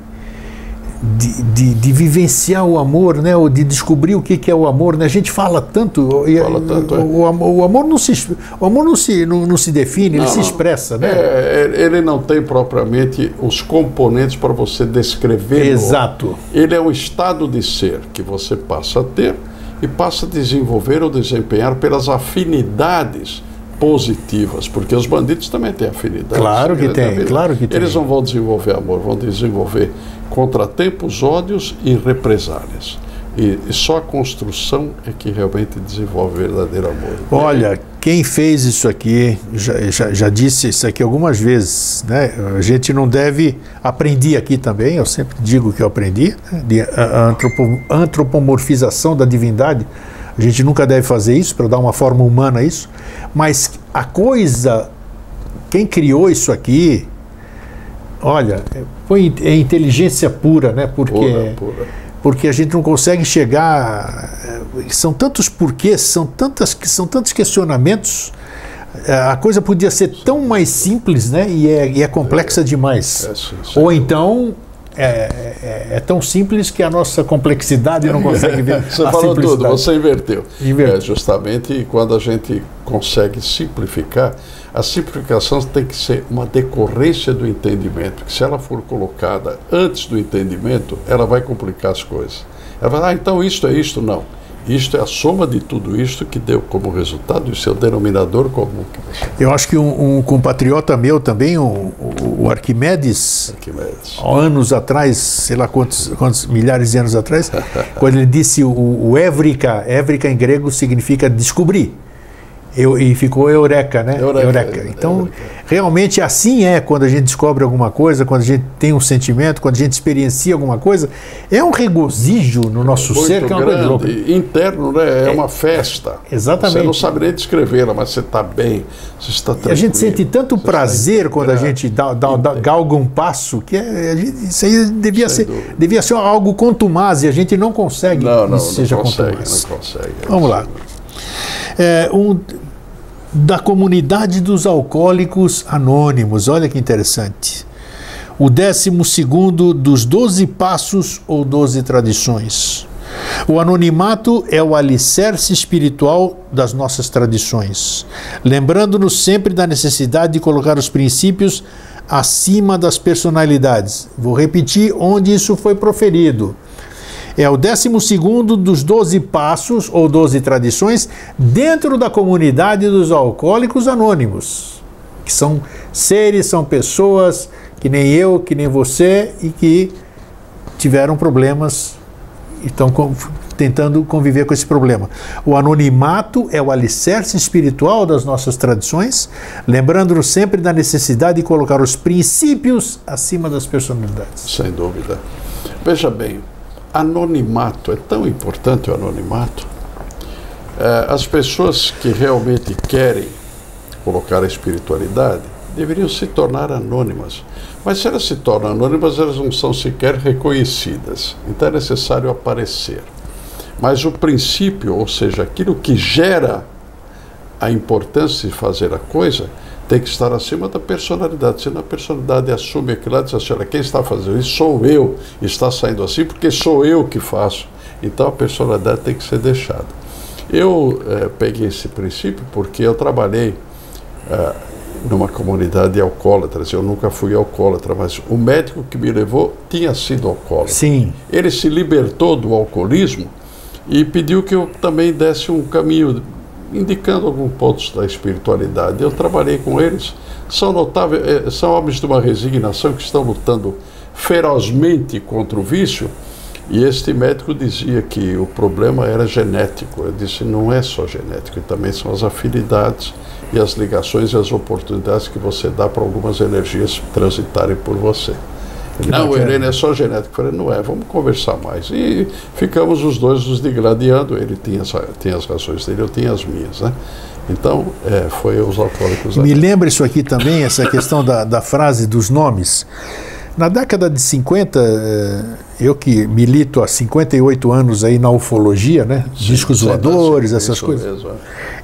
de, de, de vivenciar o amor, né, ou de descobrir o que, que é o amor. Né? A gente fala tanto, e- Fala tanto, é. o, amor, o amor não se, o amor não se, não, não se define, ele Não, se não. expressa. Né? É, é, ele não tem propriamente os componentes para você descrever. Exato. Ele é um estado de ser que você passa a ter e passa a desenvolver ou desempenhar pelas afinidades positivas, porque os bandidos também têm afinidades. Claro que tem, claro que tem. Eles não vão desenvolver amor, vão desenvolver contratempos, ódios e represálias. E, e só a construção é que realmente desenvolve verdadeiro amor. Olha, quem fez isso aqui, já, já, já disse isso aqui algumas vezes, né? A gente não deve, aprendi aqui também, eu sempre digo que eu aprendi, né? de a- a antropo- antropomorfização da divindade. A gente nunca deve fazer isso para dar uma forma humana a isso, mas a coisa, quem criou isso aqui, olha, foi é inteligência pura, né? Porque Pura, pura. porque a gente não consegue chegar. eh, São tantos porquês, são, tantas, são tantos questionamentos. Eh, A coisa podia ser tão mais simples, né? E é, e é complexa demais. É, sim, sem Ou então é, é- é tão simples que a nossa complexidade não consegue ver. Você falou tudo, você inverteu. É, justamente quando a gente consegue simplificar, a simplificação tem que ser uma decorrência do entendimento, que se ela for colocada antes do entendimento, ela vai complicar as coisas. Ela vai, ah, então isto é isto, não. Isto é a soma de tudo isto que deu como resultado o seu denominador comum Eu acho que um, um compatriota meu também, o, o- Arquimedes, Arquimedes. há anos atrás, sei lá quantos, quantos milhares de anos atrás, quando ele disse o, o Évrica, Évrica em grego significa descobrir. Eu, e ficou eureka, né? Eureka, Então, eureka. realmente assim é quando a gente descobre alguma coisa, quando a gente tem um sentimento, quando a gente experiencia alguma coisa. É um regozijo no nosso Muito ser que é uma coisa louca. grande, interno, né? É, uma festa. exatamente. Você não sabe nem descrevê-la, mas você está bem, você está E tranquilo. a gente sente tanto prazer quando a integrado. gente dá, dá- dá- galga um passo, que é, gente- isso aí devia Sem ser, dúvida. devia ser algo contumaz e a gente não consegue Não, que não, isso seja não consegue, contumaz. não consegue. Vamos lá. É, um, da comunidade dos alcoólicos anônimos, olha que interessante. O décimo segundo dos doze passos ou doze tradições. O anonimato é o alicerce espiritual das nossas tradições, lembrando-nos sempre da necessidade de colocar os princípios acima das personalidades. Vou repetir onde isso foi proferido. É o décimo segundo dos doze passos ou doze tradições dentro da comunidade dos alcoólicos anônimos, que são seres, são pessoas que nem eu, que nem você e que tiveram problemas estão tentando conviver com esse problema. O anonimato é o alicerce espiritual das nossas tradições, lembrando-nos sempre da necessidade de colocar os princípios acima das personalidades. Sem dúvida. Veja bem, anonimato é tão importante o anonimato. É, as pessoas que realmente querem colocar a espiritualidade deveriam se tornar anônimas. Mas se elas se tornam anônimas, elas não são sequer reconhecidas. Então é necessário aparecer. Mas o princípio, ou seja, aquilo que gera a importância de fazer a coisa, tem que estar acima da personalidade. Se a personalidade assume aquilo lá diz assim, olha, quem está fazendo isso sou eu, está saindo assim porque sou eu que faço. Então a personalidade tem que ser deixada. Eu é, peguei esse princípio porque eu trabalhei é, numa comunidade de alcoólatras. Eu nunca fui alcoólatra, mas o médico que me levou tinha sido alcoólatra. Sim. Ele se libertou do alcoolismo e pediu que eu também desse um caminho, indicando alguns pontos da espiritualidade. Eu trabalhei com eles. São notáveis, eh, são homens de uma resignação que estão lutando ferozmente contra o vício. E este médico dizia que o problema era genético. Eu disse: não é só genético, também são as afinidades e as ligações e as oportunidades que você dá para algumas energias transitarem por você. Não, bacana. Irene é só genético. Eu falei, não é, vamos conversar mais. E ficamos os dois nos degradando. Ele tinha, tinha as razões dele, eu tinha as minhas, né? Então, é, foi os alcoólicos. Me lembra isso aqui também, essa questão da, da frase dos nomes. Na década de 50, eh, eu que milito há 58 anos aí na ufologia, né? Sim, discos voadores, essas coisas.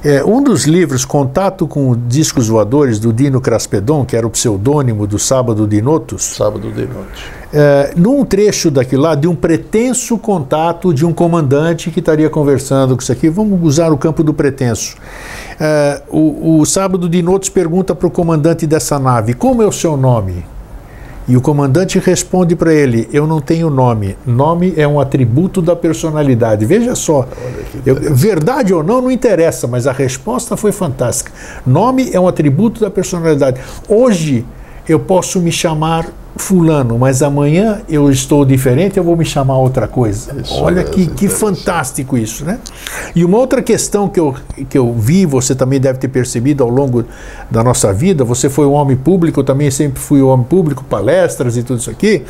É. um dos livros, Contato com Discos Voadores, do Dino Craspedon, que era o pseudônimo do Sábado de Notos. Sábado de Notos. É, num trecho daquilo lá, de um pretenso contato de um comandante que estaria conversando com isso aqui, vamos usar o campo do pretenso. É, o, o Sábado de Notos pergunta para o comandante dessa nave: como é o seu nome? E o comandante responde para ele: Eu não tenho nome. Nome é um atributo da personalidade. Veja só. Eu, verdade ou não, não interessa, mas a resposta foi fantástica. Nome é um atributo da personalidade. Hoje eu posso me chamar fulano, mas amanhã eu estou diferente, eu vou me chamar outra coisa. Isso Olha que, que fantástico isso, né? E uma outra questão que eu, que eu vi, você também deve ter percebido ao longo da nossa vida, você foi um homem público, eu também sempre fui um homem público, palestras e tudo isso aqui.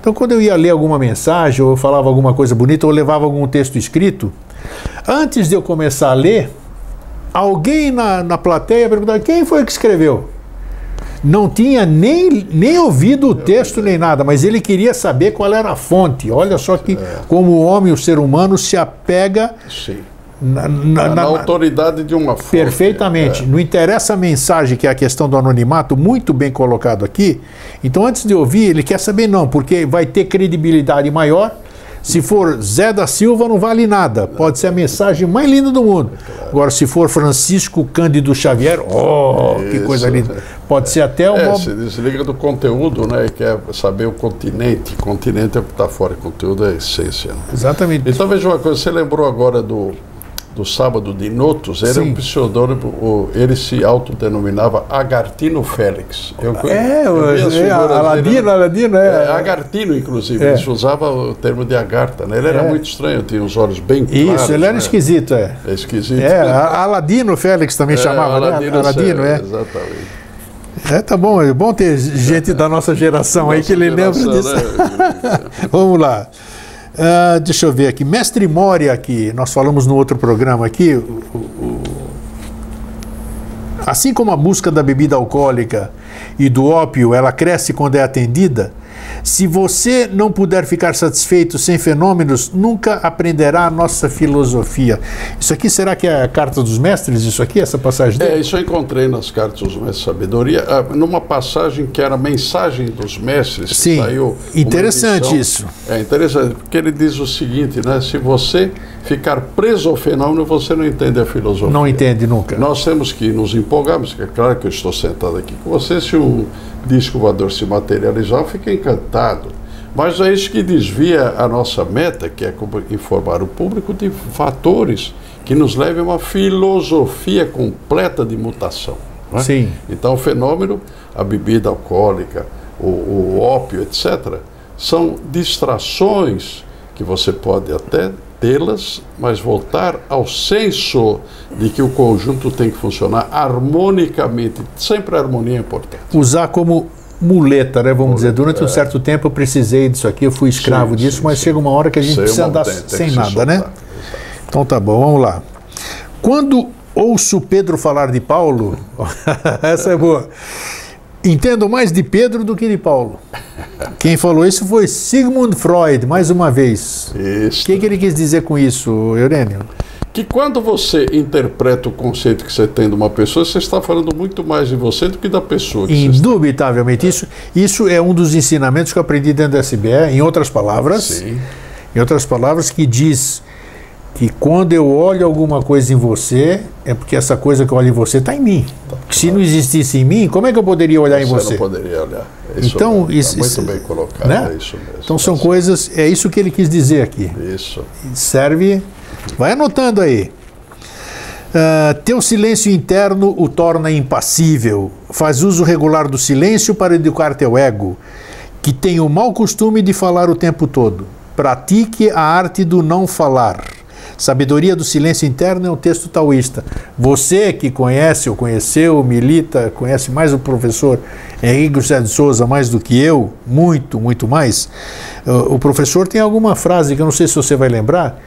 Então, quando eu ia ler alguma mensagem, ou eu falava alguma coisa bonita, ou levava algum texto escrito, antes de eu começar a ler, alguém na, na plateia perguntava, quem foi que escreveu? Não tinha nem, nem ouvido o texto nem nada, mas ele queria saber qual era a fonte. Olha só que é. como o homem, o ser humano, se apega na, na, na, autoridade de uma fonte. Perfeitamente. É. Não interessa a mensagem, que é a questão do anonimato, muito bem colocado aqui. Então, antes de ouvir, ele quer saber não, porque vai ter credibilidade maior se for Zé da Silva, não vale nada. Pode ser a mensagem mais linda do mundo. Agora, se for Francisco Cândido Xavier, oh, Isso. que coisa linda. Pode ser até uma. É, se desliga do conteúdo, né? Quer saber o continente. Continente é o que está fora, o conteúdo é a essência. Né? Exatamente. Então, veja uma coisa, você lembrou agora do do sábado de Notos, ele Sim. é um pseudônimo, ele se autodenominava Agartino Félix. Eu, é, eu é, Aladino, Aladino, é. é. Agartino, inclusive, é. ele usava o termo de Agarta, né? Ele era é. muito estranho, tinha os olhos bem claros. Isso, ele era né? esquisito, é. É esquisito. É, Aladino Félix também é, chamava, Aladino, né? Aladino, é. Exatamente. É, tá bom, é bom ter gente da nossa geração nossa aí que ele lembra disso. Né? Vamos lá. Uh, deixa eu ver aqui. Mestre Moria aqui, nós falamos no outro programa aqui. Assim como a busca da bebida alcoólica e do ópio, ela cresce quando é atendida, Se você não puder ficar satisfeito sem fenômenos, nunca aprenderá a nossa filosofia. Isso aqui será que é a carta dos mestres? Isso aqui, essa passagem? Dele? É, isso eu encontrei nas cartas dos mestres de sabedoria, ah, numa passagem que era a mensagem dos mestres. Sim, saiu interessante isso. É interessante, porque ele diz o seguinte, né? Se você ficar preso ao fenômeno, você não entende a filosofia. Não entende nunca. Nós temos que nos empolgarmos, é claro que eu estou sentado aqui com você, se um disco voador se materializar, eu fico encantado. Mas é isso que desvia a nossa meta, que é informar o público de fatores que nos levem a uma filosofia completa de mutação. É? Sim. Então, o fenômeno, a bebida alcoólica, o, o ópio, etc., são distrações que você pode até tê-las, mas voltar ao senso de que o conjunto tem que funcionar harmonicamente. Sempre a harmonia é importante. Usar como muleta, né? Vamos muleta, dizer, durante é. um certo tempo eu precisei disso aqui, eu fui escravo sim, disso, sim, mas sim. chega uma hora que a gente Sei precisa andar tem, sem nada, soltar. né? Então tá bom, vamos lá. Quando ouço Pedro falar de Paulo, essa é boa. Entendo mais de Pedro do que de Paulo. Quem falou isso foi Sigmund Freud, mais uma vez. Isso. O que, que ele quis dizer com isso, Eurênio? Que quando você interpreta o conceito que você tem de uma pessoa, você está falando muito mais de você do que da pessoa. Que Indubitavelmente. Isso, isso é um dos ensinamentos que eu aprendi dentro da SBE, em outras palavras. Sim. Em outras palavras, que diz que quando eu olho alguma coisa em você, é porque essa coisa que eu olho em você está em mim. Tá, Se não existisse em mim, como é que eu poderia olhar você em você? não poderia olhar. Isso então, tá isso, muito bem colocado. Né? É isso mesmo. Então são coisas, é isso que ele quis dizer aqui. Isso. Serve. Vai anotando aí. Uh, teu silêncio interno o torna impassível. Faz uso regular do silêncio para educar teu ego, que tem o mau costume de falar o tempo todo. Pratique a arte do não falar Sabedoria do Silêncio Interno é um texto taoísta. Você que conhece, ou conheceu, milita, conhece mais o professor Henrique José de Souza mais do que eu, muito, muito mais. O professor tem alguma frase que eu não sei se você vai lembrar,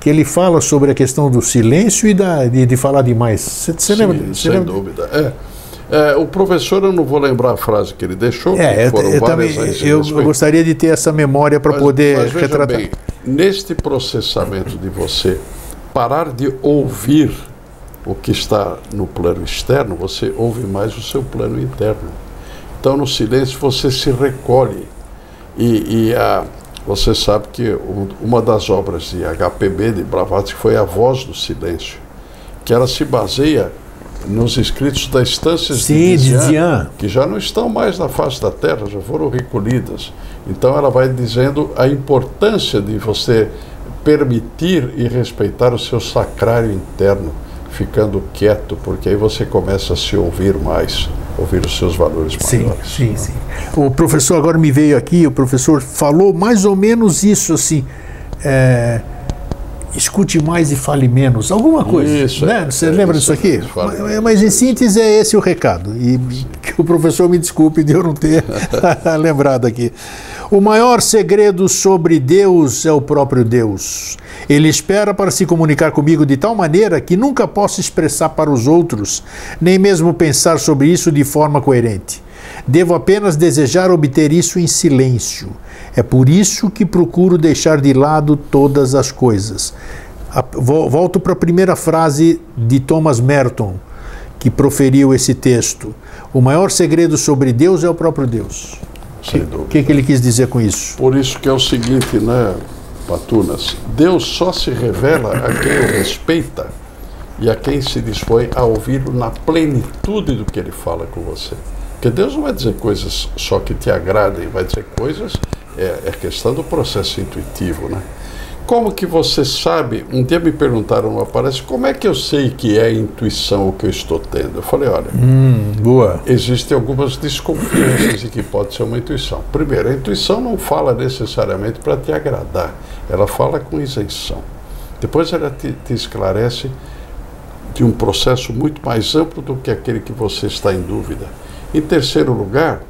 que ele fala sobre a questão do silêncio e da, de, de falar demais. Você, você Sim, lembra? Sem lembra? dúvida. É. É, o professor, eu não vou lembrar a frase que ele deixou, é, foram eu, várias também, eu, eu gostaria de ter essa memória para poder mas retratar. Bem, neste processamento de você parar de ouvir o que está no plano externo, você ouve mais o seu plano interno. Então, no silêncio, você se recolhe. E, e a, você sabe que uma das obras de HPB, de Blavatsky, foi A Voz do Silêncio, que ela se baseia nos escritos das estâncias Sim, de Dizian, que já não estão mais na face da Terra, já foram recolhidas. Então ela vai dizendo a importância de você permitir e respeitar o seu sacrário interno, ficando quieto, porque aí você começa a se ouvir mais, ouvir os seus valores maiores. Sim, sim, sim. O professor agora me veio aqui, o professor falou mais ou menos isso assim. É, escute mais e fale menos, alguma coisa. Isso, né? Você é, lembra disso aqui? Mas, mas, em síntese é esse o recado. E que o professor me desculpe de eu não ter lembrado aqui. O maior segredo sobre Deus é o próprio Deus. Ele espera para se comunicar comigo de tal maneira que nunca posso expressar para os outros, nem mesmo pensar sobre isso de forma coerente. Devo apenas desejar obter isso em silêncio. É por isso que procuro deixar de lado todas as coisas. Volto para a primeira frase de Thomas Merton, que proferiu esse texto. O maior segredo sobre Deus é o próprio Deus. O que, que, ele quis dizer com isso? Por isso que é o seguinte, né, Patunas? Deus só se revela a quem o respeita e a quem se dispõe a ouvi-lo na plenitude do que ele fala com você. Porque Deus não vai dizer coisas só que te agradem, vai dizer coisas, é, é questão do processo intuitivo, né? Como que você sabe? Um dia me perguntaram, aparece, como é que eu sei que é intuição o que eu estou tendo? Eu falei, olha, hum, boa. existem algumas desconfianças de que pode ser uma intuição. Primeiro, a intuição não fala necessariamente para te agradar, ela fala com isenção. Depois ela te, te esclarece de um processo muito mais amplo do que aquele que você está em dúvida. Em terceiro lugar,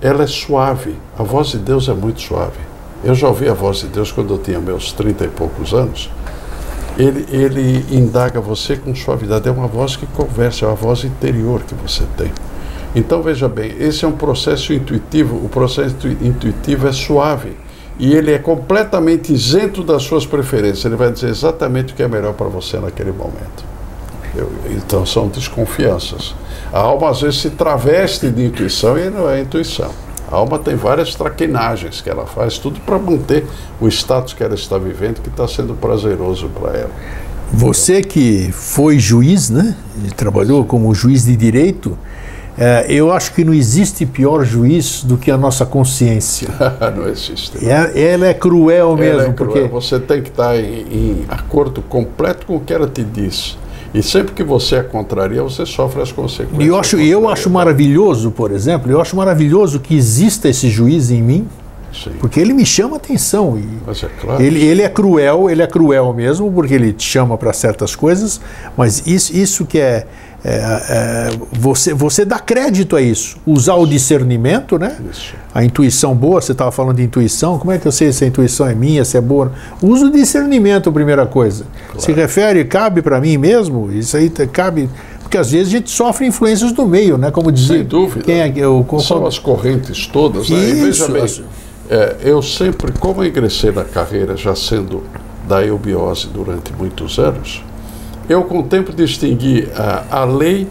ela é suave. A voz de Deus é muito suave. Eu já ouvi a voz de Deus quando eu tinha meus trinta e poucos anos. Ele, ele indaga você com suavidade. É uma voz que conversa, é uma voz interior que você tem. Então veja bem, esse é um processo intuitivo, o processo intuitivo é suave e ele é completamente isento das suas preferências, ele vai dizer exatamente o que é melhor para você naquele momento. Eu, então são desconfianças. A alma às vezes se traveste de intuição e não é intuição. A alma tem várias traquinagens que ela faz, tudo para manter o status que ela está vivendo, que está sendo prazeroso para ela. Você que foi juiz, né? E trabalhou como juiz de direito, é, eu acho que não existe pior juiz do que a nossa consciência. não existe. É, ela é cruel mesmo. Ela é porque Você tem que estar em, em acordo completo com o que ela te diz. E sempre que você a contraria, você sofre as consequências. E eu acho, eu acho maravilhoso, por exemplo, eu acho maravilhoso que exista esse juiz em mim, Sim. porque ele me chama atenção. E Mas é claro. ele, ele é cruel, ele é cruel mesmo, porque ele te chama para certas coisas, mas isso, isso que é, é, é, você, você dá crédito a isso. Usar o discernimento, né? Isso. A intuição boa, você estava falando de intuição, como é que eu sei se a intuição é minha, se é boa? Usa o discernimento, primeira coisa. Se refere, cabe para mim mesmo? Isso aí cabe. Porque às vezes a gente sofre influências do meio, né? Como dizia. Sem dúvida. Quem é eu, qual- São as correntes todas. Né? Veja Isso, bem, as- é, eu sempre, como eu ingressei na carreira já sendo da eubiose durante muitos anos, eu com o tempo distingui a, a lei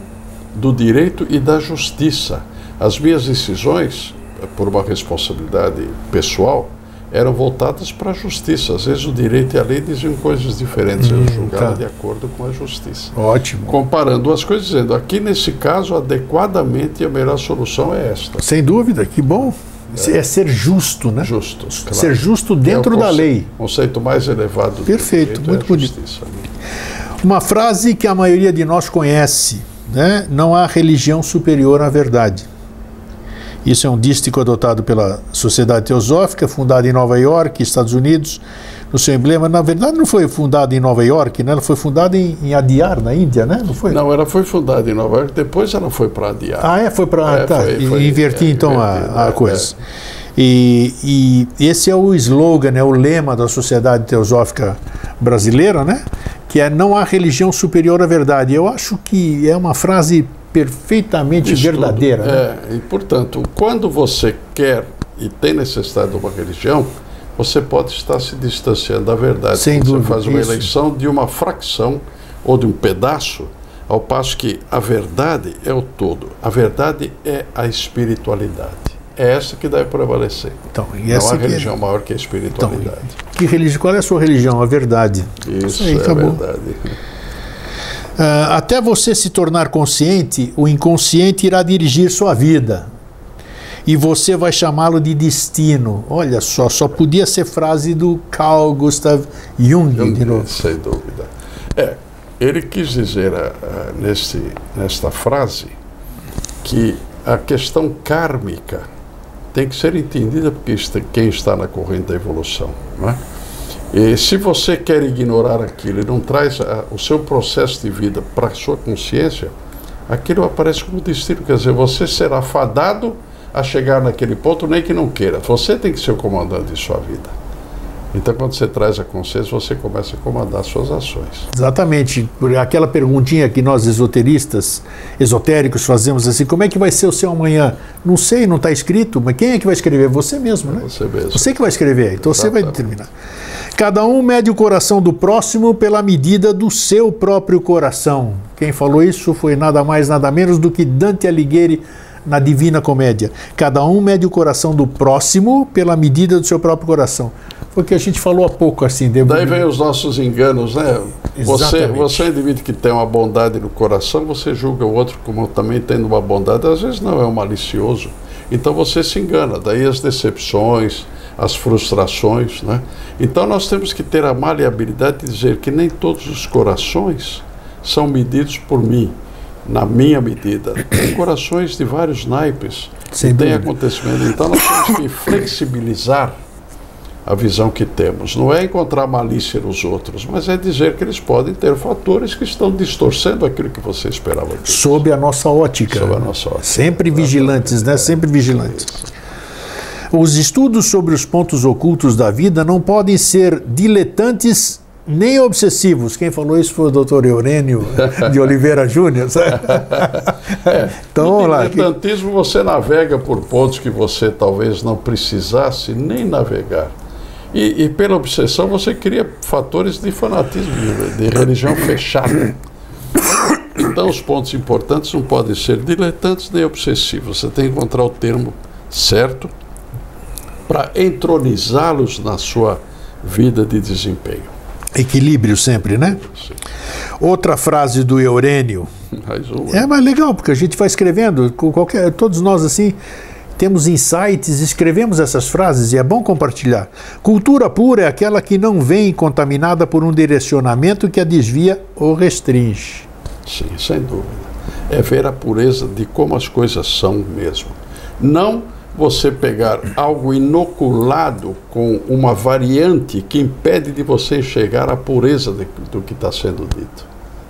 do direito e da justiça. As minhas decisões, por uma responsabilidade pessoal, eram voltadas para a justiça. Às vezes o direito e a lei diziam coisas diferentes, eu julgava tá. de acordo com a justiça Ótimo. comparando as coisas, dizendo aqui nesse caso, adequadamente, a melhor solução é esta. Sem dúvida, que bom. É, ser justo, né? Justo. claro. Ser justo É dentro da conce- lei. conceito mais elevado do Perfeito, direito muito é a bonito. justiça. Uma frase que a maioria de nós conhece, né? Não há religião superior à verdade. Isso é um dístico adotado pela Sociedade Teosófica, fundada em Nova York, Estados Unidos, no seu emblema. Na verdade, não foi fundada em Nova York, né? Ela foi fundada em, em Adyar, na Índia, né? Não foi? Não, ela foi fundada em Nova York, depois ela foi para Adiar. Ah, é? Foi para. É, tá, foi- foi- inverti é, então a- invertido, a, é, coisa. E, e esse é o slogan, é o lema da Sociedade Teosófica Brasileira, né? Que é não há religião superior à verdade. Eu acho que é uma frase perfeitamente Isso verdadeira. né? É, e portanto, quando você quer e tem necessidade de uma religião, você pode estar se distanciando da verdade. Sem dúvida, Você faz uma isso. eleição de uma fração ou de um pedaço, ao passo que a verdade é o todo. A verdade é a espiritualidade. É essa que deve prevalecer. Então, e Não essa há que é- religião maior que a espiritualidade. Que religião? Qual é a sua religião? A verdade. Isso aí, é acabou. verdade. Ah, até você se tornar consciente, o inconsciente irá dirigir sua vida. E você vai chamá-lo de destino. Olha só, só podia ser frase do Carl Gustav Jung, de novo. Sem dúvida. É, ele quis dizer ah, nesse, nesta frase que a questão kármica tem que ser entendida porque quem está na corrente da evolução. Não é? E se você quer ignorar aquilo e não traz ah, o seu processo de vida para a sua consciência, aquilo aparece como destino. Quer dizer, você será fadado a chegar naquele ponto, nem que não queira. Você tem que ser o comandante de sua vida. Então, quando você traz a consciência, você começa a comandar suas ações. Exatamente. Aquela perguntinha que nós esoteristas, esotéricos, fazemos assim: como é que vai ser o seu amanhã? Não sei, não está escrito, mas quem é que vai escrever? Você mesmo, né? Você mesmo. Você que vai escrever, então você vai Exatamente. determinar. Cada um mede o coração do próximo pela medida do seu próprio coração. Quem falou isso foi nada mais, nada menos do que Dante Alighieri na Divina Comédia. Cada um mede o coração do próximo pela medida do seu próprio coração. Foi o que a gente falou há pouco, assim. Devo... Daí vem os nossos enganos, né? Você, Exatamente. você é um indivíduo que tem uma bondade no coração, você julga o outro como também tendo uma bondade, às vezes não é um malicioso. Então você se engana, daí as decepções, as frustrações, né? Então nós temos que ter a maleabilidade de dizer que nem todos os corações são medidos por mim, na minha medida. Tem corações de vários naipes, Sem e tem dúvida. acontecimento. Então nós temos que flexibilizar a visão que temos. Não é encontrar malícia nos outros, mas é dizer que eles podem ter fatores que estão distorcendo aquilo que você esperava. deles. Sob a nossa ótica. Sob a nossa ótica. Sempre vigilantes, né? Sempre vigilantes. Os estudos sobre os pontos ocultos da vida não podem ser diletantes nem obsessivos. Quem falou isso foi o Dr. Eurênio de Oliveira Júnior. É. então no diletantismo você navega por pontos que você talvez não precisasse nem navegar. E, e pela obsessão você cria fatores de fanatismo, de, de religião fechada. Então os pontos importantes não podem ser diletantes nem obsessivos. Você tem que encontrar o termo certo para entronizá-los na sua vida de desempenho. Equilíbrio sempre, né? Sim. Outra frase do Eurênio. Mais uma. É, mas legal, porque a gente vai escrevendo, qualquer, todos nós assim temos insights, escrevemos essas frases e é bom compartilhar. Cultura pura é aquela que não vem contaminada por um direcionamento que a desvia ou restringe. Sim, sem dúvida. É ver a pureza de como as coisas são mesmo. Não você pegar algo inoculado com uma variante que impede de você chegar à pureza de, do que está sendo dito.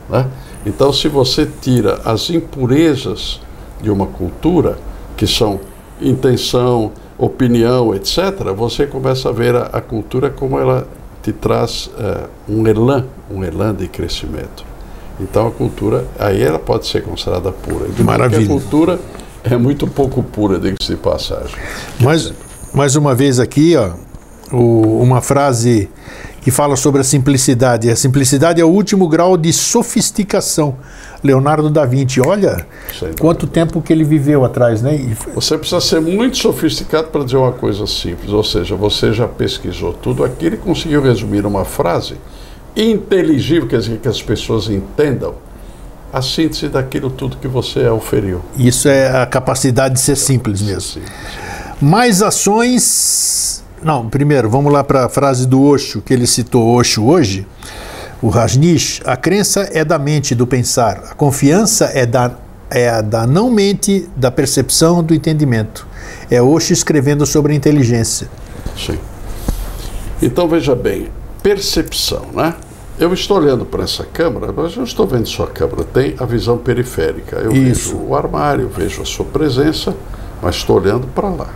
Né? Então, se você tira as impurezas de uma cultura, que são intenção, opinião, etc., você começa a ver a, a cultura como ela te traz é, um elan, um elan de crescimento. Então a cultura, aí ela pode ser considerada pura. Maravilha. a cultura é muito pouco pura, diga-se de passagem. Mais, mais uma vez aqui, ó, o, uma frase que fala sobre a simplicidade. A simplicidade é o último grau de sofisticação. Leonardo da Vinci, olha quanto tempo que ele viveu atrás, né? E... Você precisa ser muito sofisticado para dizer uma coisa simples, ou seja, você já pesquisou tudo aquilo e conseguiu resumir uma frase inteligível, quer dizer, que as pessoas entendam a síntese daquilo tudo que você oferiu. Isso é a capacidade de ser simples mesmo. Sim, sim. Mais ações. Não, primeiro, vamos lá para a frase do Osho, que ele citou Osho hoje. O Rajneesh, a crença é da mente, do pensar. A confiança é da, é a da não mente, da percepção, do entendimento. É Osho escrevendo sobre inteligência. Sim. Então veja bem, percepção, né? Eu estou olhando para essa câmera, mas eu estou vendo sua câmera, tem a visão periférica. Eu Isso. vejo o armário, vejo a sua presença, mas estou olhando para lá.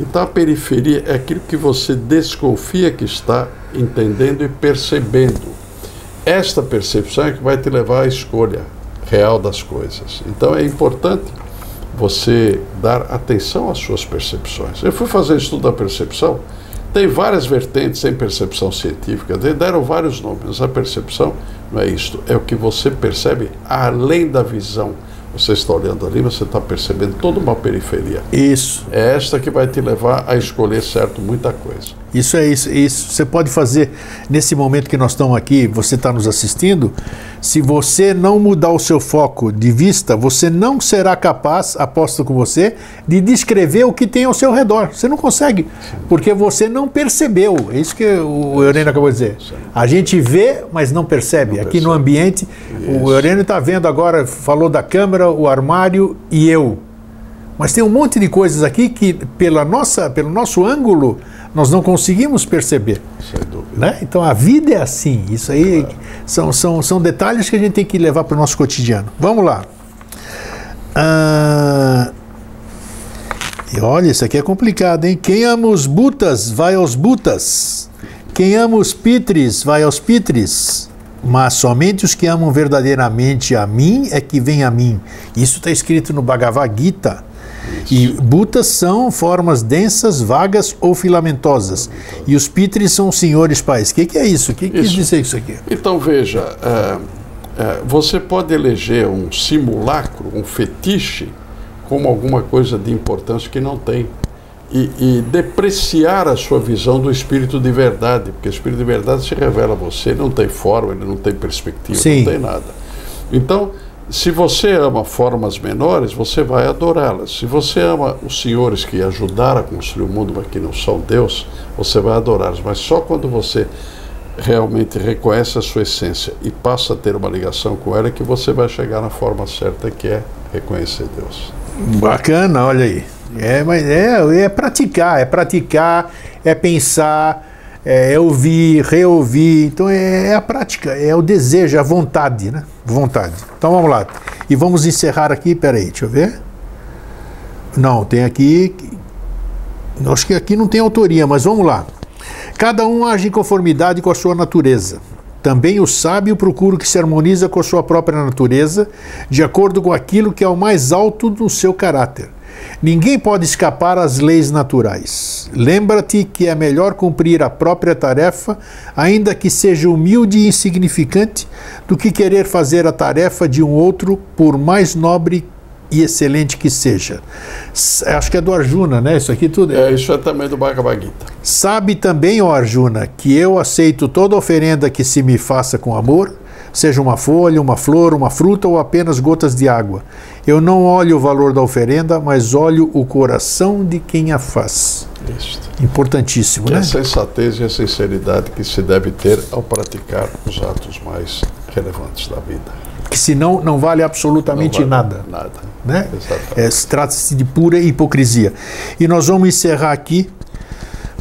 Então a periferia é aquilo que você desconfia que está entendendo e percebendo. Esta percepção é que vai te levar à escolha real das coisas. Então é importante você dar atenção às suas percepções. Eu fui fazer estudo da percepção, tem várias vertentes em percepção científica, deram vários nomes. A percepção não é isto, é o que você percebe além da visão. Você está olhando ali, você está percebendo toda uma periferia. Isso. É esta que vai te levar a escolher certo muita coisa. Isso é isso, isso. Você pode fazer nesse momento que nós estamos aqui, você está nos assistindo. Se você não mudar o seu foco de vista, você não será capaz, aposto com você, de descrever o que tem ao seu redor. Você não consegue, porque você não percebeu. É isso que o Eurênio acabou de dizer. A gente vê, mas não percebe. Aqui no ambiente, o Eurênio está vendo agora, falou da câmera, o armário e eu. Mas tem um monte de coisas aqui que, pela nossa, pelo nosso ângulo, nós não conseguimos perceber. Sem dúvida. Né? Então a vida é assim. Isso aí são, são, são detalhes que a gente tem que levar para o nosso cotidiano. Vamos lá. Ah, e olha, isso aqui é complicado, hein? Quem ama os butas, vai aos butas. Quem ama os pitres, vai aos pitres. Mas somente os que amam verdadeiramente a mim é que vêm a mim. Isso está escrito no Bhagavad Gita. E butas são formas densas, vagas ou filamentosas. E os pitres são senhores pais. O que, que é isso? O que quis Isso. dizer isso aqui? Então veja, é, é, você pode eleger um simulacro, um fetiche, como alguma coisa de importância que não tem. E, e depreciar a sua visão do espírito de verdade, porque o espírito de verdade se revela a você, ele não tem forma, ele não tem perspectiva, Sim. não tem nada. Então, se você ama formas menores, você vai adorá-las. Se você ama os senhores que ajudaram a construir o mundo, mas que não são Deus, você vai adorá-los. Mas só quando você realmente reconhece a sua essência e passa a ter uma ligação com ela é que você vai chegar na forma certa que é reconhecer Deus. Bacana, olha aí. É, mas é, é praticar, é praticar, é pensar, é ouvir, reouvir. Então é, é a prática, é o desejo, é a vontade, né? Vontade. Então vamos lá. E vamos encerrar aqui, peraí, deixa eu ver. Não, tem aqui. Acho que aqui não tem autoria, mas vamos lá. Cada um age em conformidade com a sua natureza. Também o sábio procura o que se harmoniza com a sua própria natureza, de acordo com aquilo que é o mais alto do seu caráter. Ninguém pode escapar às leis naturais. Lembra-te que é melhor cumprir a própria tarefa, ainda que seja humilde e insignificante, do que querer fazer a tarefa de um outro, por mais nobre e excelente que seja. Acho que é do Arjuna, né? Isso aqui tudo. É, isso é também do Bhagavad Gita. Sabe também, ó Arjuna, que eu aceito toda oferenda que se me faça com amor, seja uma folha, uma flor, uma fruta ou apenas gotas de água. Eu não olho o valor da oferenda, mas olho o coração de quem a faz. Isso. Importantíssimo, Que né? é a sensatez e a sinceridade que se deve ter ao praticar os atos mais relevantes da vida. Que senão não vale absolutamente Não vale nada. Nada. Né? É, se Trata-se de pura hipocrisia. E nós vamos encerrar aqui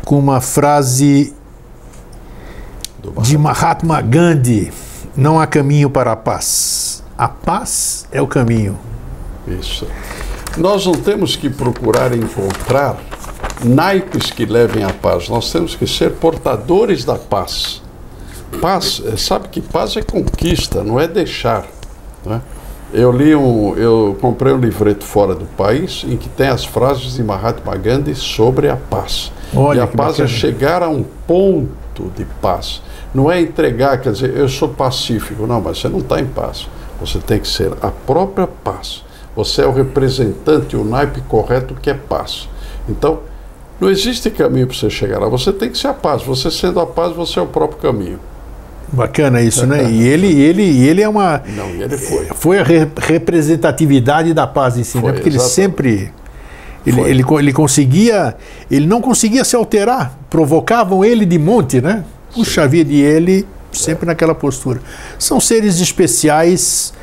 com uma frase Do de Mahatma Gandhi: Não há caminho para a paz. A paz é o caminho. Isso. Nós não temos que procurar encontrar naipes que levem à paz. Nós temos que ser portadores da paz. Paz, eh, sabe que paz é conquista, não é deixar. né? Eu li um, eu comprei um livreto fora do país em que tem as frases de Mahatma Gandhi sobre a paz. Olha e a paz é bacana. chegar a um ponto de paz. Não é entregar, quer dizer, eu sou pacífico. Não, mas você não está em paz. Você tem que ser a própria paz. Você é o representante, o naipe correto que é paz. Então, não existe caminho para você chegar lá. Você tem que ser a paz. Você sendo a paz, você é o próprio caminho. Bacana isso, né? E ele, ele, ele é uma. Não, e ele foi. Foi a re- representatividade da paz em si, né? Foi, Porque ele exatamente. sempre. Ele, Foi. ele, co- ele conseguia. Ele não conseguia se alterar. Provocavam ele de monte, né? Puxa vida, e ele sempre naquela postura. São seres especiais,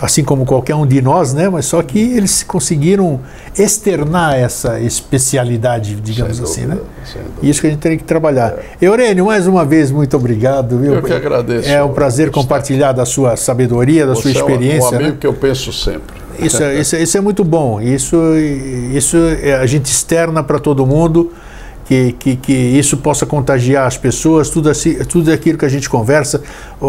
assim como qualquer um de nós, né? Mas só que eles conseguiram externar essa especialidade, digamos Sem assim, dúvida, né? dúvida. Isso que a gente tem que trabalhar. Eurênio, mais uma vez, muito obrigado. Viu? Eu que agradeço. É um prazer compartilhar da sua sabedoria, da sua Você é um- experiência. né? amigo que eu penso sempre. Isso, é- isso, é- isso é muito bom. Isso, isso é- a gente externa para todo mundo. Que, que, que isso possa contagiar as pessoas, tudo, assim, tudo aquilo que a gente conversa,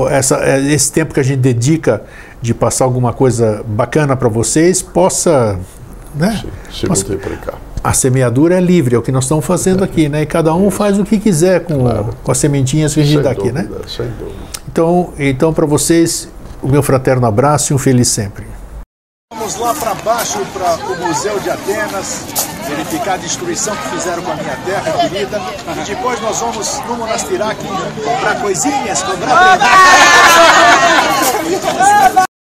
essa, é, esse tempo que a gente dedica de passar alguma coisa bacana para vocês, possa. Né? Se multiplicar. A semeadura é livre, é o que nós estamos fazendo aqui, né? E cada um faz o que quiser com, Claro. com as sementinhas que a gente Sem dá aqui, né? dúvida, sem dúvida. Então, então para vocês, o meu fraterno abraço e um feliz sempre. Vamos lá para baixo, para o Museu de Atenas, verificar a destruição que fizeram com a minha terra querida. E depois nós vamos no Monastirac comprar coisinhas, comprar